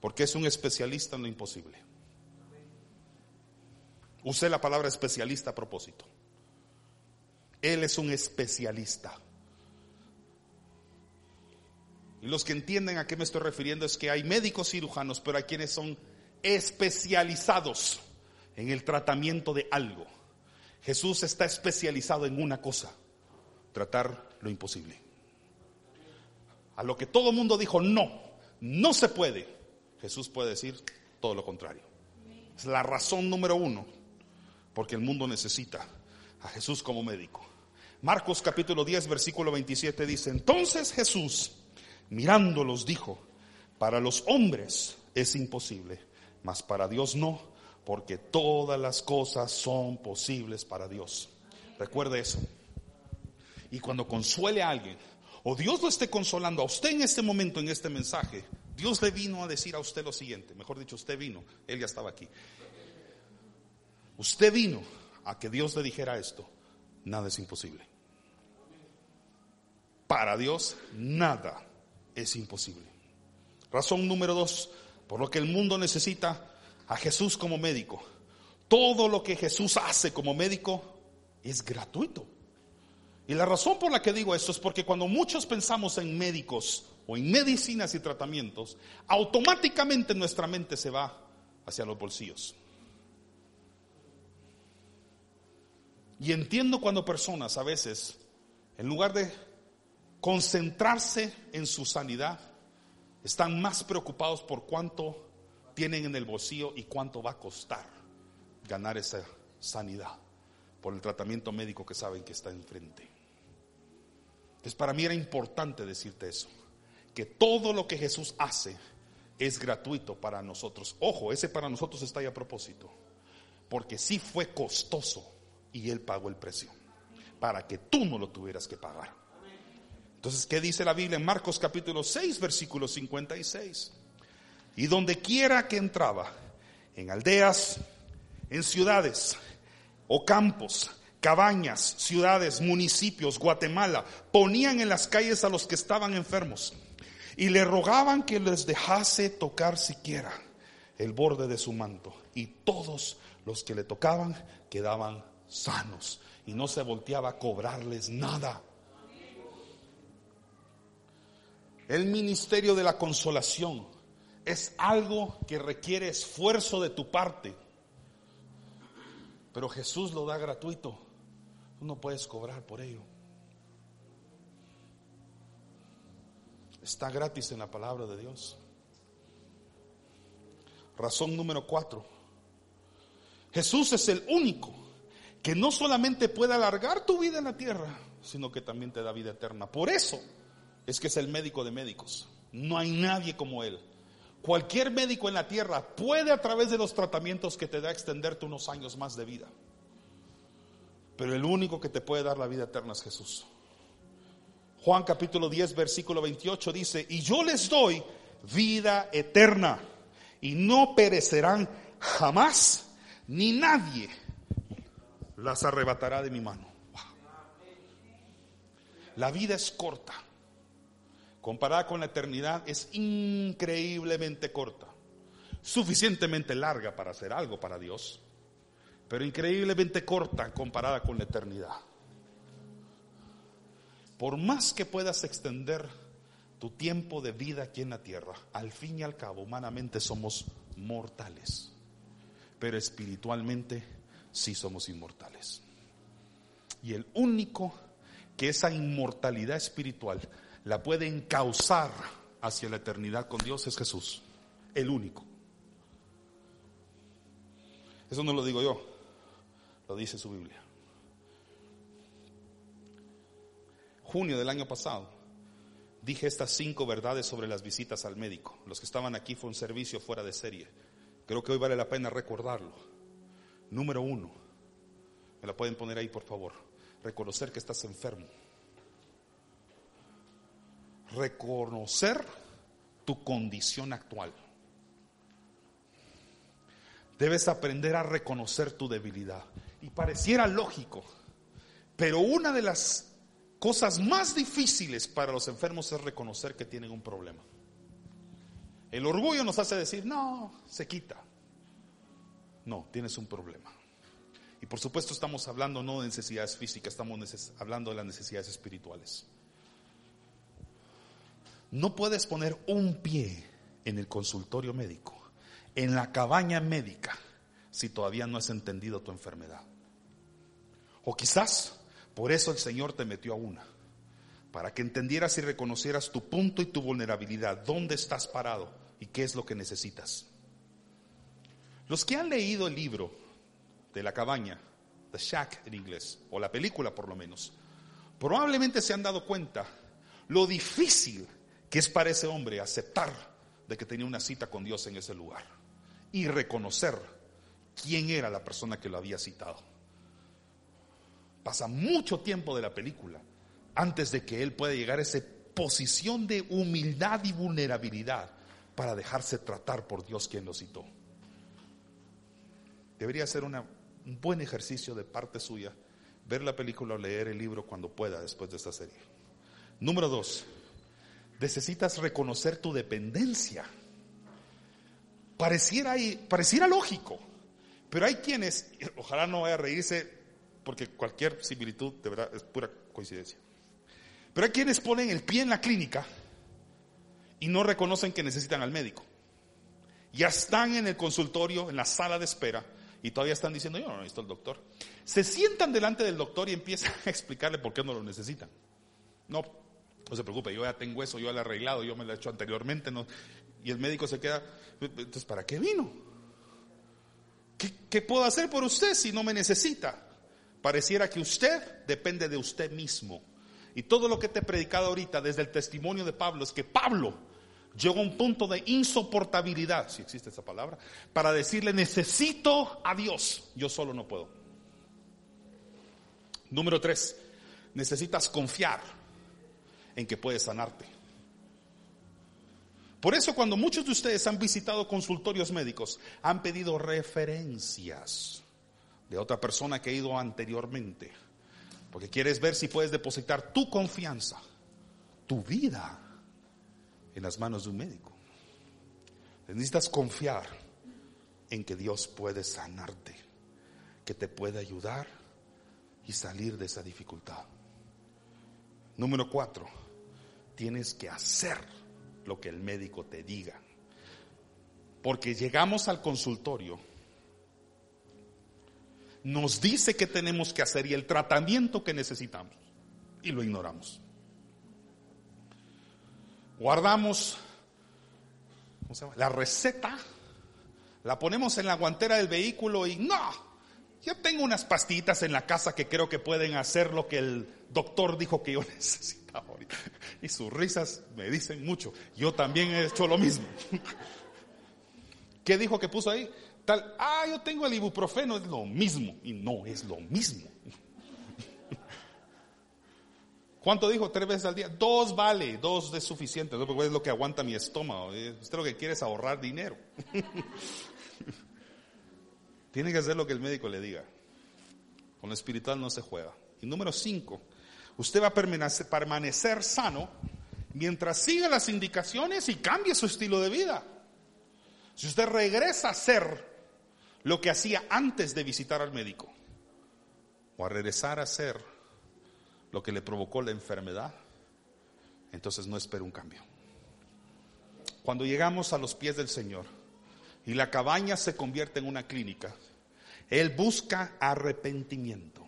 porque es un especialista en lo imposible. Usé la palabra especialista a propósito. Él es un especialista. Y los que entienden a qué me estoy refiriendo es que hay médicos cirujanos, pero hay quienes son especializados en el tratamiento de algo. Jesús está especializado en una cosa, tratar lo imposible. A lo que todo mundo dijo, no, no se puede. Jesús puede decir todo lo contrario. Es la razón número uno porque el mundo necesita a Jesús como médico. Marcos capítulo 10, versículo 27 dice, entonces Jesús, mirándolos, dijo, para los hombres es imposible, mas para Dios no, porque todas las cosas son posibles para Dios. Recuerde eso. Y cuando consuele a alguien, o Dios lo esté consolando a usted en este momento, en este mensaje, Dios le vino a decir a usted lo siguiente, mejor dicho, usted vino, él ya estaba aquí. Usted vino a que Dios le dijera esto, nada es imposible. Para Dios nada es imposible. Razón número dos, por lo que el mundo necesita a Jesús como médico. Todo lo que Jesús hace como médico es gratuito. Y la razón por la que digo esto es porque cuando muchos pensamos en médicos o en medicinas y tratamientos, automáticamente nuestra mente se va hacia los bolsillos. Y entiendo cuando personas a veces, en lugar de concentrarse en su sanidad, están más preocupados por cuánto tienen en el bolsillo y cuánto va a costar ganar esa sanidad por el tratamiento médico que saben que está enfrente. Entonces para mí era importante decirte eso, que todo lo que Jesús hace es gratuito para nosotros. Ojo, ese para nosotros está ahí a propósito, porque sí fue costoso y Él pagó el precio para que tú no lo tuvieras que pagar. Entonces, ¿qué dice la Biblia en Marcos capítulo 6, versículo 56? Y donde quiera que entraba, en aldeas, en ciudades o campos, cabañas, ciudades, municipios, Guatemala, ponían en las calles a los que estaban enfermos y le rogaban que les dejase tocar siquiera el borde de su manto. Y todos los que le tocaban quedaban sanos y no se volteaba a cobrarles nada. El ministerio de la consolación es algo que requiere esfuerzo de tu parte, pero Jesús lo da gratuito. No puedes cobrar por ello. Está gratis en la palabra de Dios. Razón número cuatro. Jesús es el único que no solamente puede alargar tu vida en la tierra, sino que también te da vida eterna. Por eso es que es el médico de médicos. No hay nadie como Él. Cualquier médico en la tierra puede a través de los tratamientos que te da extenderte unos años más de vida. Pero el único que te puede dar la vida eterna es Jesús. Juan capítulo 10, versículo 28 dice, y yo les doy vida eterna y no perecerán jamás, ni nadie las arrebatará de mi mano. La vida es corta. Comparada con la eternidad es increíblemente corta. Suficientemente larga para hacer algo para Dios, pero increíblemente corta comparada con la eternidad. Por más que puedas extender tu tiempo de vida aquí en la tierra, al fin y al cabo, humanamente somos mortales, pero espiritualmente sí somos inmortales. Y el único que esa inmortalidad espiritual la puede encauzar hacia la eternidad con Dios es Jesús, el único. Eso no lo digo yo, lo dice su Biblia. Junio del año pasado dije estas cinco verdades sobre las visitas al médico. Los que estaban aquí fue un servicio fuera de serie. Creo que hoy vale la pena recordarlo. Número uno, me la pueden poner ahí por favor, reconocer que estás enfermo. Reconocer tu condición actual. Debes aprender a reconocer tu debilidad. Y pareciera lógico, pero una de las cosas más difíciles para los enfermos es reconocer que tienen un problema. El orgullo nos hace decir, no, se quita. No, tienes un problema. Y por supuesto estamos hablando no de necesidades físicas, estamos hablando de las necesidades espirituales. No puedes poner un pie en el consultorio médico, en la cabaña médica, si todavía no has entendido tu enfermedad. O quizás por eso el Señor te metió a una, para que entendieras y reconocieras tu punto y tu vulnerabilidad, dónde estás parado y qué es lo que necesitas. Los que han leído el libro de la cabaña, The Shack en inglés, o la película por lo menos, probablemente se han dado cuenta lo difícil que es para ese hombre aceptar de que tenía una cita con Dios en ese lugar y reconocer quién era la persona que lo había citado. Pasa mucho tiempo de la película antes de que él pueda llegar a esa posición de humildad y vulnerabilidad para dejarse tratar por Dios quien lo citó. Debería ser un buen ejercicio de parte suya ver la película o leer el libro cuando pueda después de esta serie. Número dos, necesitas reconocer tu dependencia. Pareciera, pareciera lógico, pero hay quienes, ojalá no vaya a reírse porque cualquier similitud de verdad es pura coincidencia. Pero hay quienes ponen el pie en la clínica y no reconocen que necesitan al médico. Ya están en el consultorio, en la sala de espera, y todavía están diciendo, yo no necesito al doctor. Se sientan delante del doctor y empiezan [LAUGHS] a explicarle por qué no lo necesitan. No, no se preocupe, yo ya tengo eso, yo ya lo he arreglado, yo me lo he hecho anteriormente. Y el médico se queda, entonces, ¿para qué vino? ¿Qué, ¿Qué puedo hacer por usted si no me necesita? Pareciera que usted depende de usted mismo. Y todo lo que te he predicado ahorita desde el testimonio de Pablo es que Pablo llegó a un punto de insoportabilidad, si existe esa palabra, para decirle necesito a Dios, yo solo no puedo. Número tres, necesitas confiar en que puedes sanarte. Por eso cuando muchos de ustedes han visitado consultorios médicos, han pedido referencias de otra persona que ha ido anteriormente. Porque quieres ver si puedes depositar tu confianza, tu vida, en las manos de un médico. Necesitas confiar en que Dios puede sanarte, que te puede ayudar y salir de esa dificultad. Número cuatro, tienes que hacer lo que el médico te diga. Porque llegamos al consultorio nos dice que tenemos que hacer y el tratamiento que necesitamos. Y lo ignoramos. Guardamos la receta, la ponemos en la guantera del vehículo y no, yo tengo unas pastillitas en la casa que creo que pueden hacer lo que el doctor dijo que yo [LAUGHS] necesitaba. Y sus risas me dicen mucho. Yo también he hecho lo mismo. [LAUGHS] ¿Qué dijo que puso ahí? Ah, yo tengo el ibuprofeno, es lo mismo. Y no es lo mismo. [LAUGHS] ¿Cuánto dijo? Tres veces al día. Dos vale, dos es suficiente. ¿no? Es lo que aguanta mi estómago. Usted lo que quiere es ahorrar dinero. [LAUGHS] Tiene que hacer lo que el médico le diga. Con lo espiritual no se juega. Y número cinco, usted va a permanecer sano mientras siga las indicaciones y cambie su estilo de vida. Si usted regresa a ser lo que hacía antes de visitar al médico o a regresar a hacer lo que le provocó la enfermedad, entonces no espero un cambio. Cuando llegamos a los pies del Señor y la cabaña se convierte en una clínica, Él busca arrepentimiento.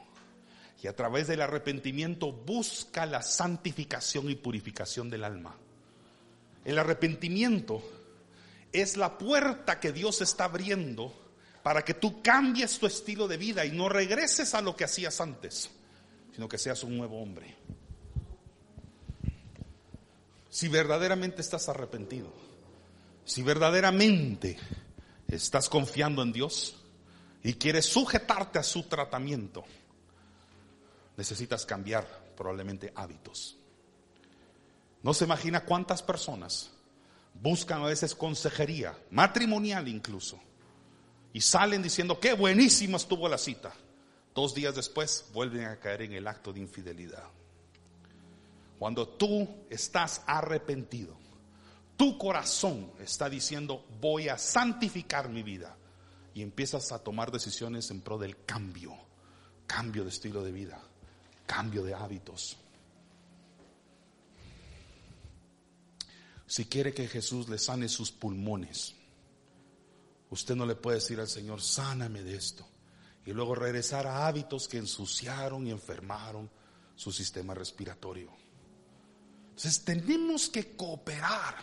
Y a través del arrepentimiento busca la santificación y purificación del alma. El arrepentimiento es la puerta que Dios está abriendo para que tú cambies tu estilo de vida y no regreses a lo que hacías antes, sino que seas un nuevo hombre. Si verdaderamente estás arrepentido, si verdaderamente estás confiando en Dios y quieres sujetarte a su tratamiento, necesitas cambiar probablemente hábitos. No se imagina cuántas personas buscan a veces consejería, matrimonial incluso, y salen diciendo, qué buenísima estuvo la cita. Dos días después vuelven a caer en el acto de infidelidad. Cuando tú estás arrepentido, tu corazón está diciendo, voy a santificar mi vida. Y empiezas a tomar decisiones en pro del cambio, cambio de estilo de vida, cambio de hábitos. Si quiere que Jesús le sane sus pulmones, usted no le puede decir al Señor, sáname de esto. Y luego regresar a hábitos que ensuciaron y enfermaron su sistema respiratorio. Entonces tenemos que cooperar,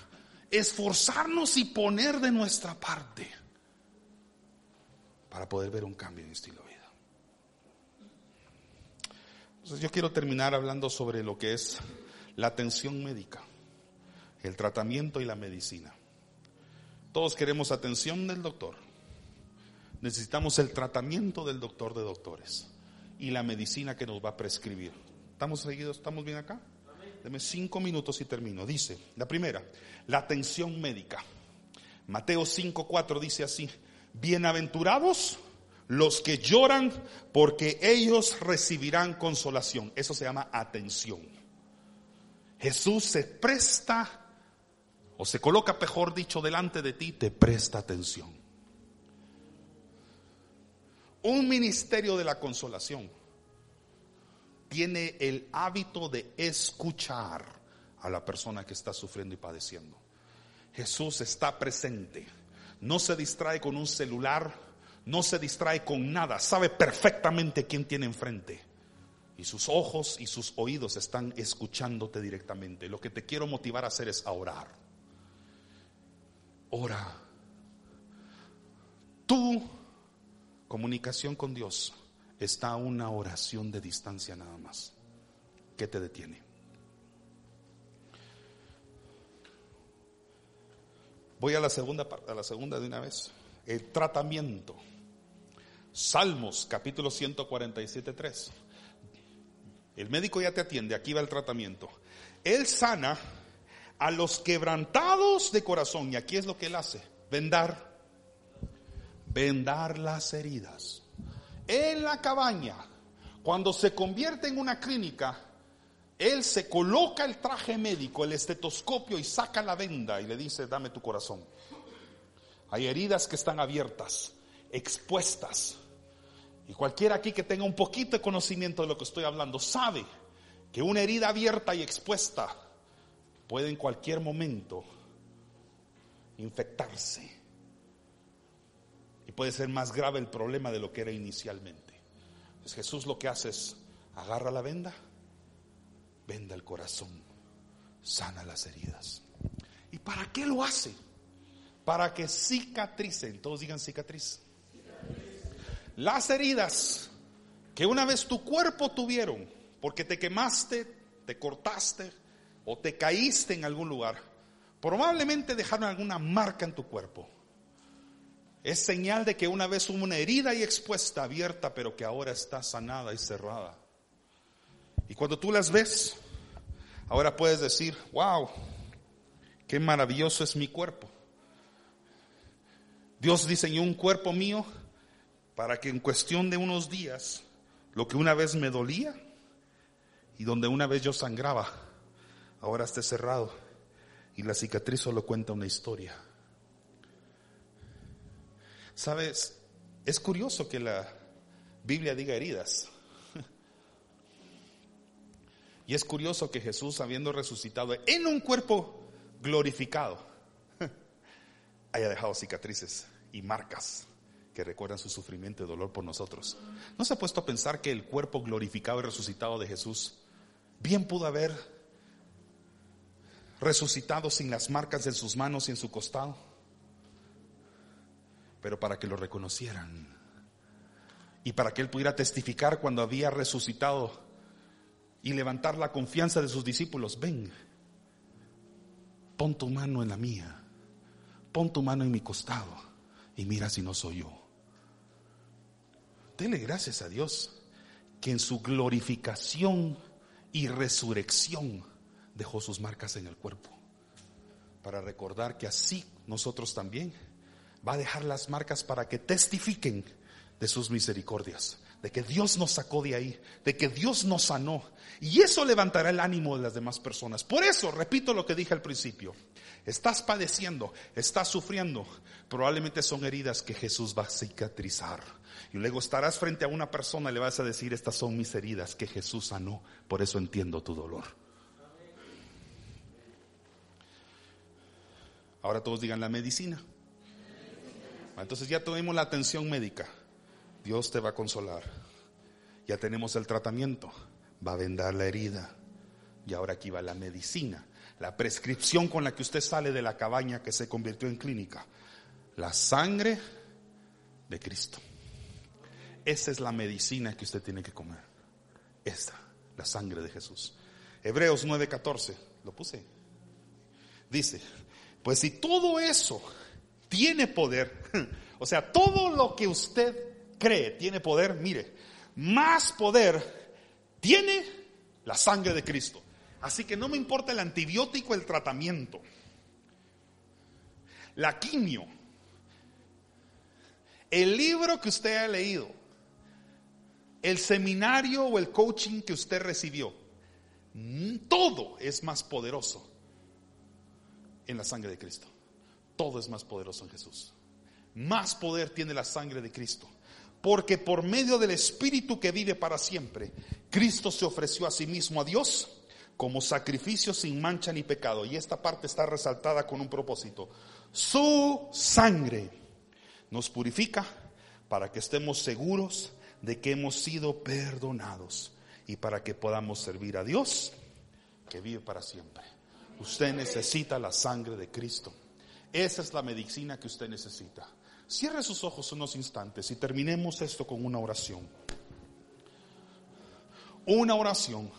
esforzarnos y poner de nuestra parte para poder ver un cambio en estilo de vida. Entonces yo quiero terminar hablando sobre lo que es la atención médica, el tratamiento y la medicina. Todos queremos atención del doctor. Necesitamos el tratamiento del doctor de doctores y la medicina que nos va a prescribir. ¿Estamos seguidos? ¿Estamos bien acá? Deme cinco minutos y termino. Dice, la primera, la atención médica. Mateo 5.4 dice así, bienaventurados los que lloran porque ellos recibirán consolación. Eso se llama atención. Jesús se presta o se coloca, mejor dicho, delante de ti, te presta atención. Un ministerio de la consolación tiene el hábito de escuchar a la persona que está sufriendo y padeciendo. Jesús está presente, no se distrae con un celular, no se distrae con nada, sabe perfectamente quién tiene enfrente. Y sus ojos y sus oídos están escuchándote directamente. Lo que te quiero motivar a hacer es a orar. Ora. Tu comunicación con Dios está a una oración de distancia nada más. ¿Qué te detiene? Voy a la segunda parte, a la segunda de una vez. El tratamiento. Salmos, capítulo 147, 3. El médico ya te atiende, aquí va el tratamiento. Él sana a los quebrantados de corazón, y aquí es lo que él hace, vendar, vendar las heridas en la cabaña, cuando se convierte en una clínica, él se coloca el traje médico, el estetoscopio y saca la venda y le dice, dame tu corazón. Hay heridas que están abiertas, expuestas. Y cualquiera aquí que tenga un poquito de conocimiento de lo que estoy hablando sabe que una herida abierta y expuesta puede en cualquier momento infectarse puede ser más grave el problema de lo que era inicialmente. Pues Jesús lo que hace es agarra la venda, venda el corazón, sana las heridas. ¿Y para qué lo hace? Para que cicatricen, todos digan cicatriz. Las heridas que una vez tu cuerpo tuvieron, porque te quemaste, te cortaste o te caíste en algún lugar, probablemente dejaron alguna marca en tu cuerpo es señal de que una vez hubo una herida y expuesta, abierta, pero que ahora está sanada y cerrada. Y cuando tú las ves, ahora puedes decir, wow, qué maravilloso es mi cuerpo. Dios diseñó un cuerpo mío para que en cuestión de unos días, lo que una vez me dolía y donde una vez yo sangraba, ahora esté cerrado. Y la cicatriz solo cuenta una historia. Sabes, es curioso que la Biblia diga heridas. [LAUGHS] Y es curioso que Jesús, habiendo resucitado en un cuerpo glorificado, [LAUGHS] haya dejado cicatrices y marcas que recuerdan su sufrimiento y dolor por nosotros. ¿No se ha puesto a pensar que el cuerpo glorificado y resucitado de Jesús bien pudo haber resucitado sin las marcas en sus manos y en su costado? Pero para que lo reconocieran y para que él pudiera testificar cuando había resucitado y levantar la confianza de sus discípulos, ven, pon tu mano en la mía, pon tu mano en mi costado y mira si no soy yo. Dele gracias a Dios que en su glorificación y resurrección dejó sus marcas en el cuerpo. Para recordar que así nosotros también va a dejar las marcas para que testifiquen de sus misericordias, de que Dios nos sacó de ahí, de que Dios nos sanó. Y eso levantará el ánimo de las demás personas. Por eso, repito lo que dije al principio, estás padeciendo, estás sufriendo, probablemente son heridas que Jesús va a cicatrizar. Y luego estarás frente a una persona y le vas a decir, estas son mis heridas que Jesús sanó, por eso entiendo tu dolor. Ahora todos digan la medicina. Entonces ya tuvimos la atención médica. Dios te va a consolar. Ya tenemos el tratamiento. Va a vendar la herida. Y ahora aquí va la medicina. La prescripción con la que usted sale de la cabaña que se convirtió en clínica. La sangre de Cristo. Esa es la medicina que usted tiene que comer. Esta, la sangre de Jesús. Hebreos 9:14, lo puse. Dice, pues si todo eso tiene poder, [LAUGHS] o sea, todo lo que usted cree tiene poder, mire, más poder tiene la sangre de Cristo. Así que no me importa el antibiótico, el tratamiento, la quimio, el libro que usted ha leído, el seminario o el coaching que usted recibió, todo es más poderoso en la sangre de Cristo. Todo es más poderoso en Jesús. Más poder tiene la sangre de Cristo. Porque por medio del Espíritu que vive para siempre, Cristo se ofreció a sí mismo a Dios como sacrificio sin mancha ni pecado. Y esta parte está resaltada con un propósito. Su sangre nos purifica para que estemos seguros de que hemos sido perdonados y para que podamos servir a Dios que vive para siempre. Usted necesita la sangre de Cristo. Esa es la medicina que usted necesita. Cierre sus ojos unos instantes y terminemos esto con una oración. Una oración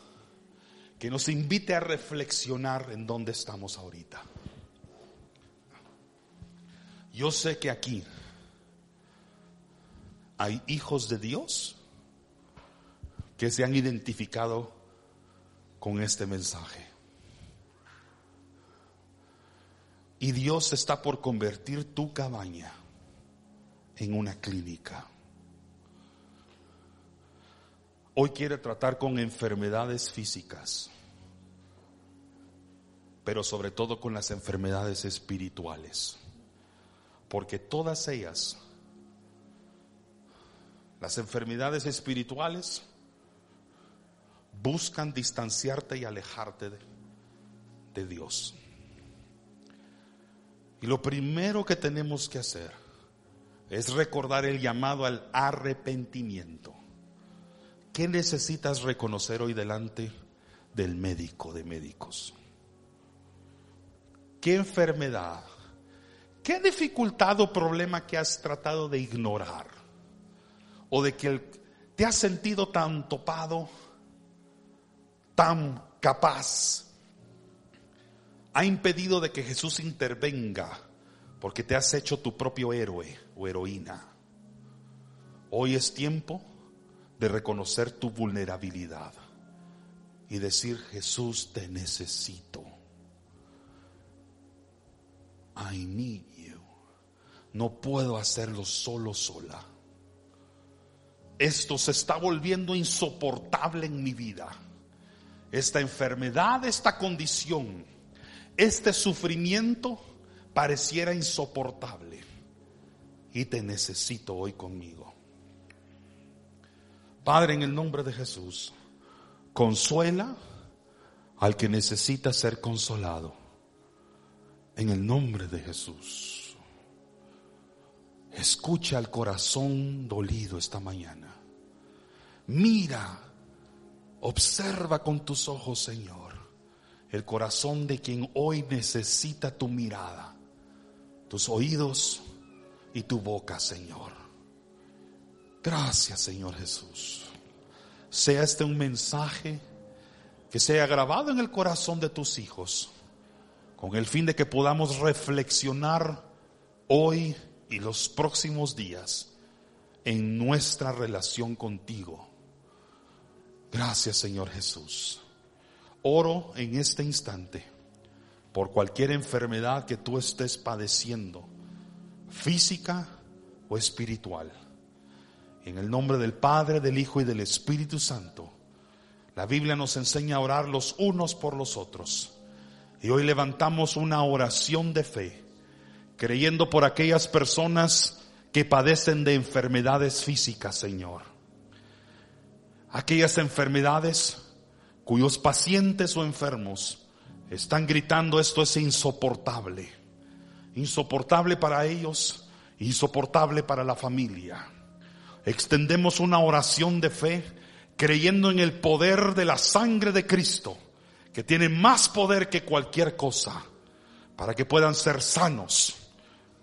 que nos invite a reflexionar en dónde estamos ahorita. Yo sé que aquí hay hijos de Dios que se han identificado con este mensaje. Y Dios está por convertir tu cabaña en una clínica. Hoy quiere tratar con enfermedades físicas, pero sobre todo con las enfermedades espirituales, porque todas ellas las enfermedades espirituales buscan distanciarte y alejarte de, Dios. Y lo primero que tenemos que hacer es recordar el llamado al arrepentimiento. ¿Qué necesitas reconocer hoy delante del médico de médicos? ¿Qué enfermedad? ¿Qué dificultad o problema que has tratado de ignorar? o de que te has sentido tan topado, tan capaz, ha impedido de que Jesús intervenga porque te has hecho tu propio héroe o heroína. Hoy es tiempo de reconocer tu vulnerabilidad y decir, Jesús, te necesito. I need you. No puedo hacerlo solo, sola esto se está volviendo insoportable en mi vida. Esta enfermedad, esta condición, este sufrimiento pareciera insoportable. Y te necesito hoy conmigo. Padre, en el nombre de Jesús, consuela al que necesita ser consolado. En el nombre de Jesús. Escucha al corazón dolido esta mañana. Mira, observa con tus ojos, Señor, el corazón de quien hoy necesita tu mirada, tus oídos y tu boca, Señor. Gracias, Señor Jesús. Sea este un mensaje que sea grabado en el corazón de tus hijos, con el fin de que podamos reflexionar hoy y los próximos días en nuestra relación contigo. Gracias Señor Jesús. Oro en este instante por cualquier enfermedad que tú estés padeciendo, física o espiritual. En el nombre del Padre, del Hijo y del Espíritu Santo la Biblia nos enseña a orar los unos por los otros. Y hoy levantamos una oración de fe, creyendo por aquellas personas que padecen de enfermedades físicas, Señor. Aquellas enfermedades cuyos pacientes o enfermos están gritando esto es insoportable. Insoportable para ellos, insoportable para la familia. Extendemos una oración de fe creyendo en el poder de la sangre de Cristo, que tiene más poder que cualquier cosa, para que puedan ser sanos,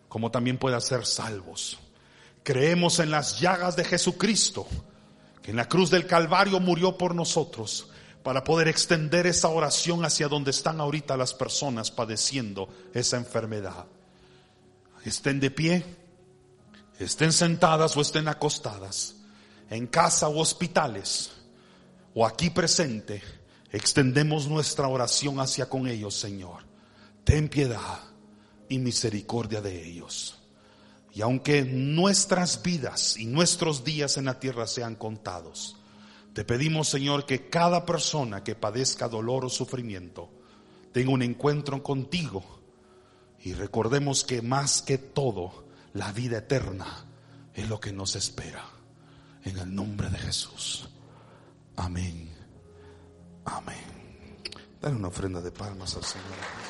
como también puedan ser salvos. Creemos en las llagas de Jesucristo, que en la cruz del Calvario murió por nosotros, para poder extender esa oración hacia donde están ahorita las personas padeciendo esa enfermedad. Estén de pie, estén sentadas o estén acostadas en casa o hospitales o aquí presente, extendemos nuestra oración hacia con ellos, Señor. Ten piedad y misericordia de ellos. Y aunque nuestras vidas y nuestros días en la tierra sean contados, te pedimos, Señor, que cada persona que padezca dolor o sufrimiento tenga un encuentro contigo. Y recordemos que más que todo, la vida eterna es lo que nos espera. En el nombre de Jesús. Amén. Amén. Dale una ofrenda de palmas al Señor.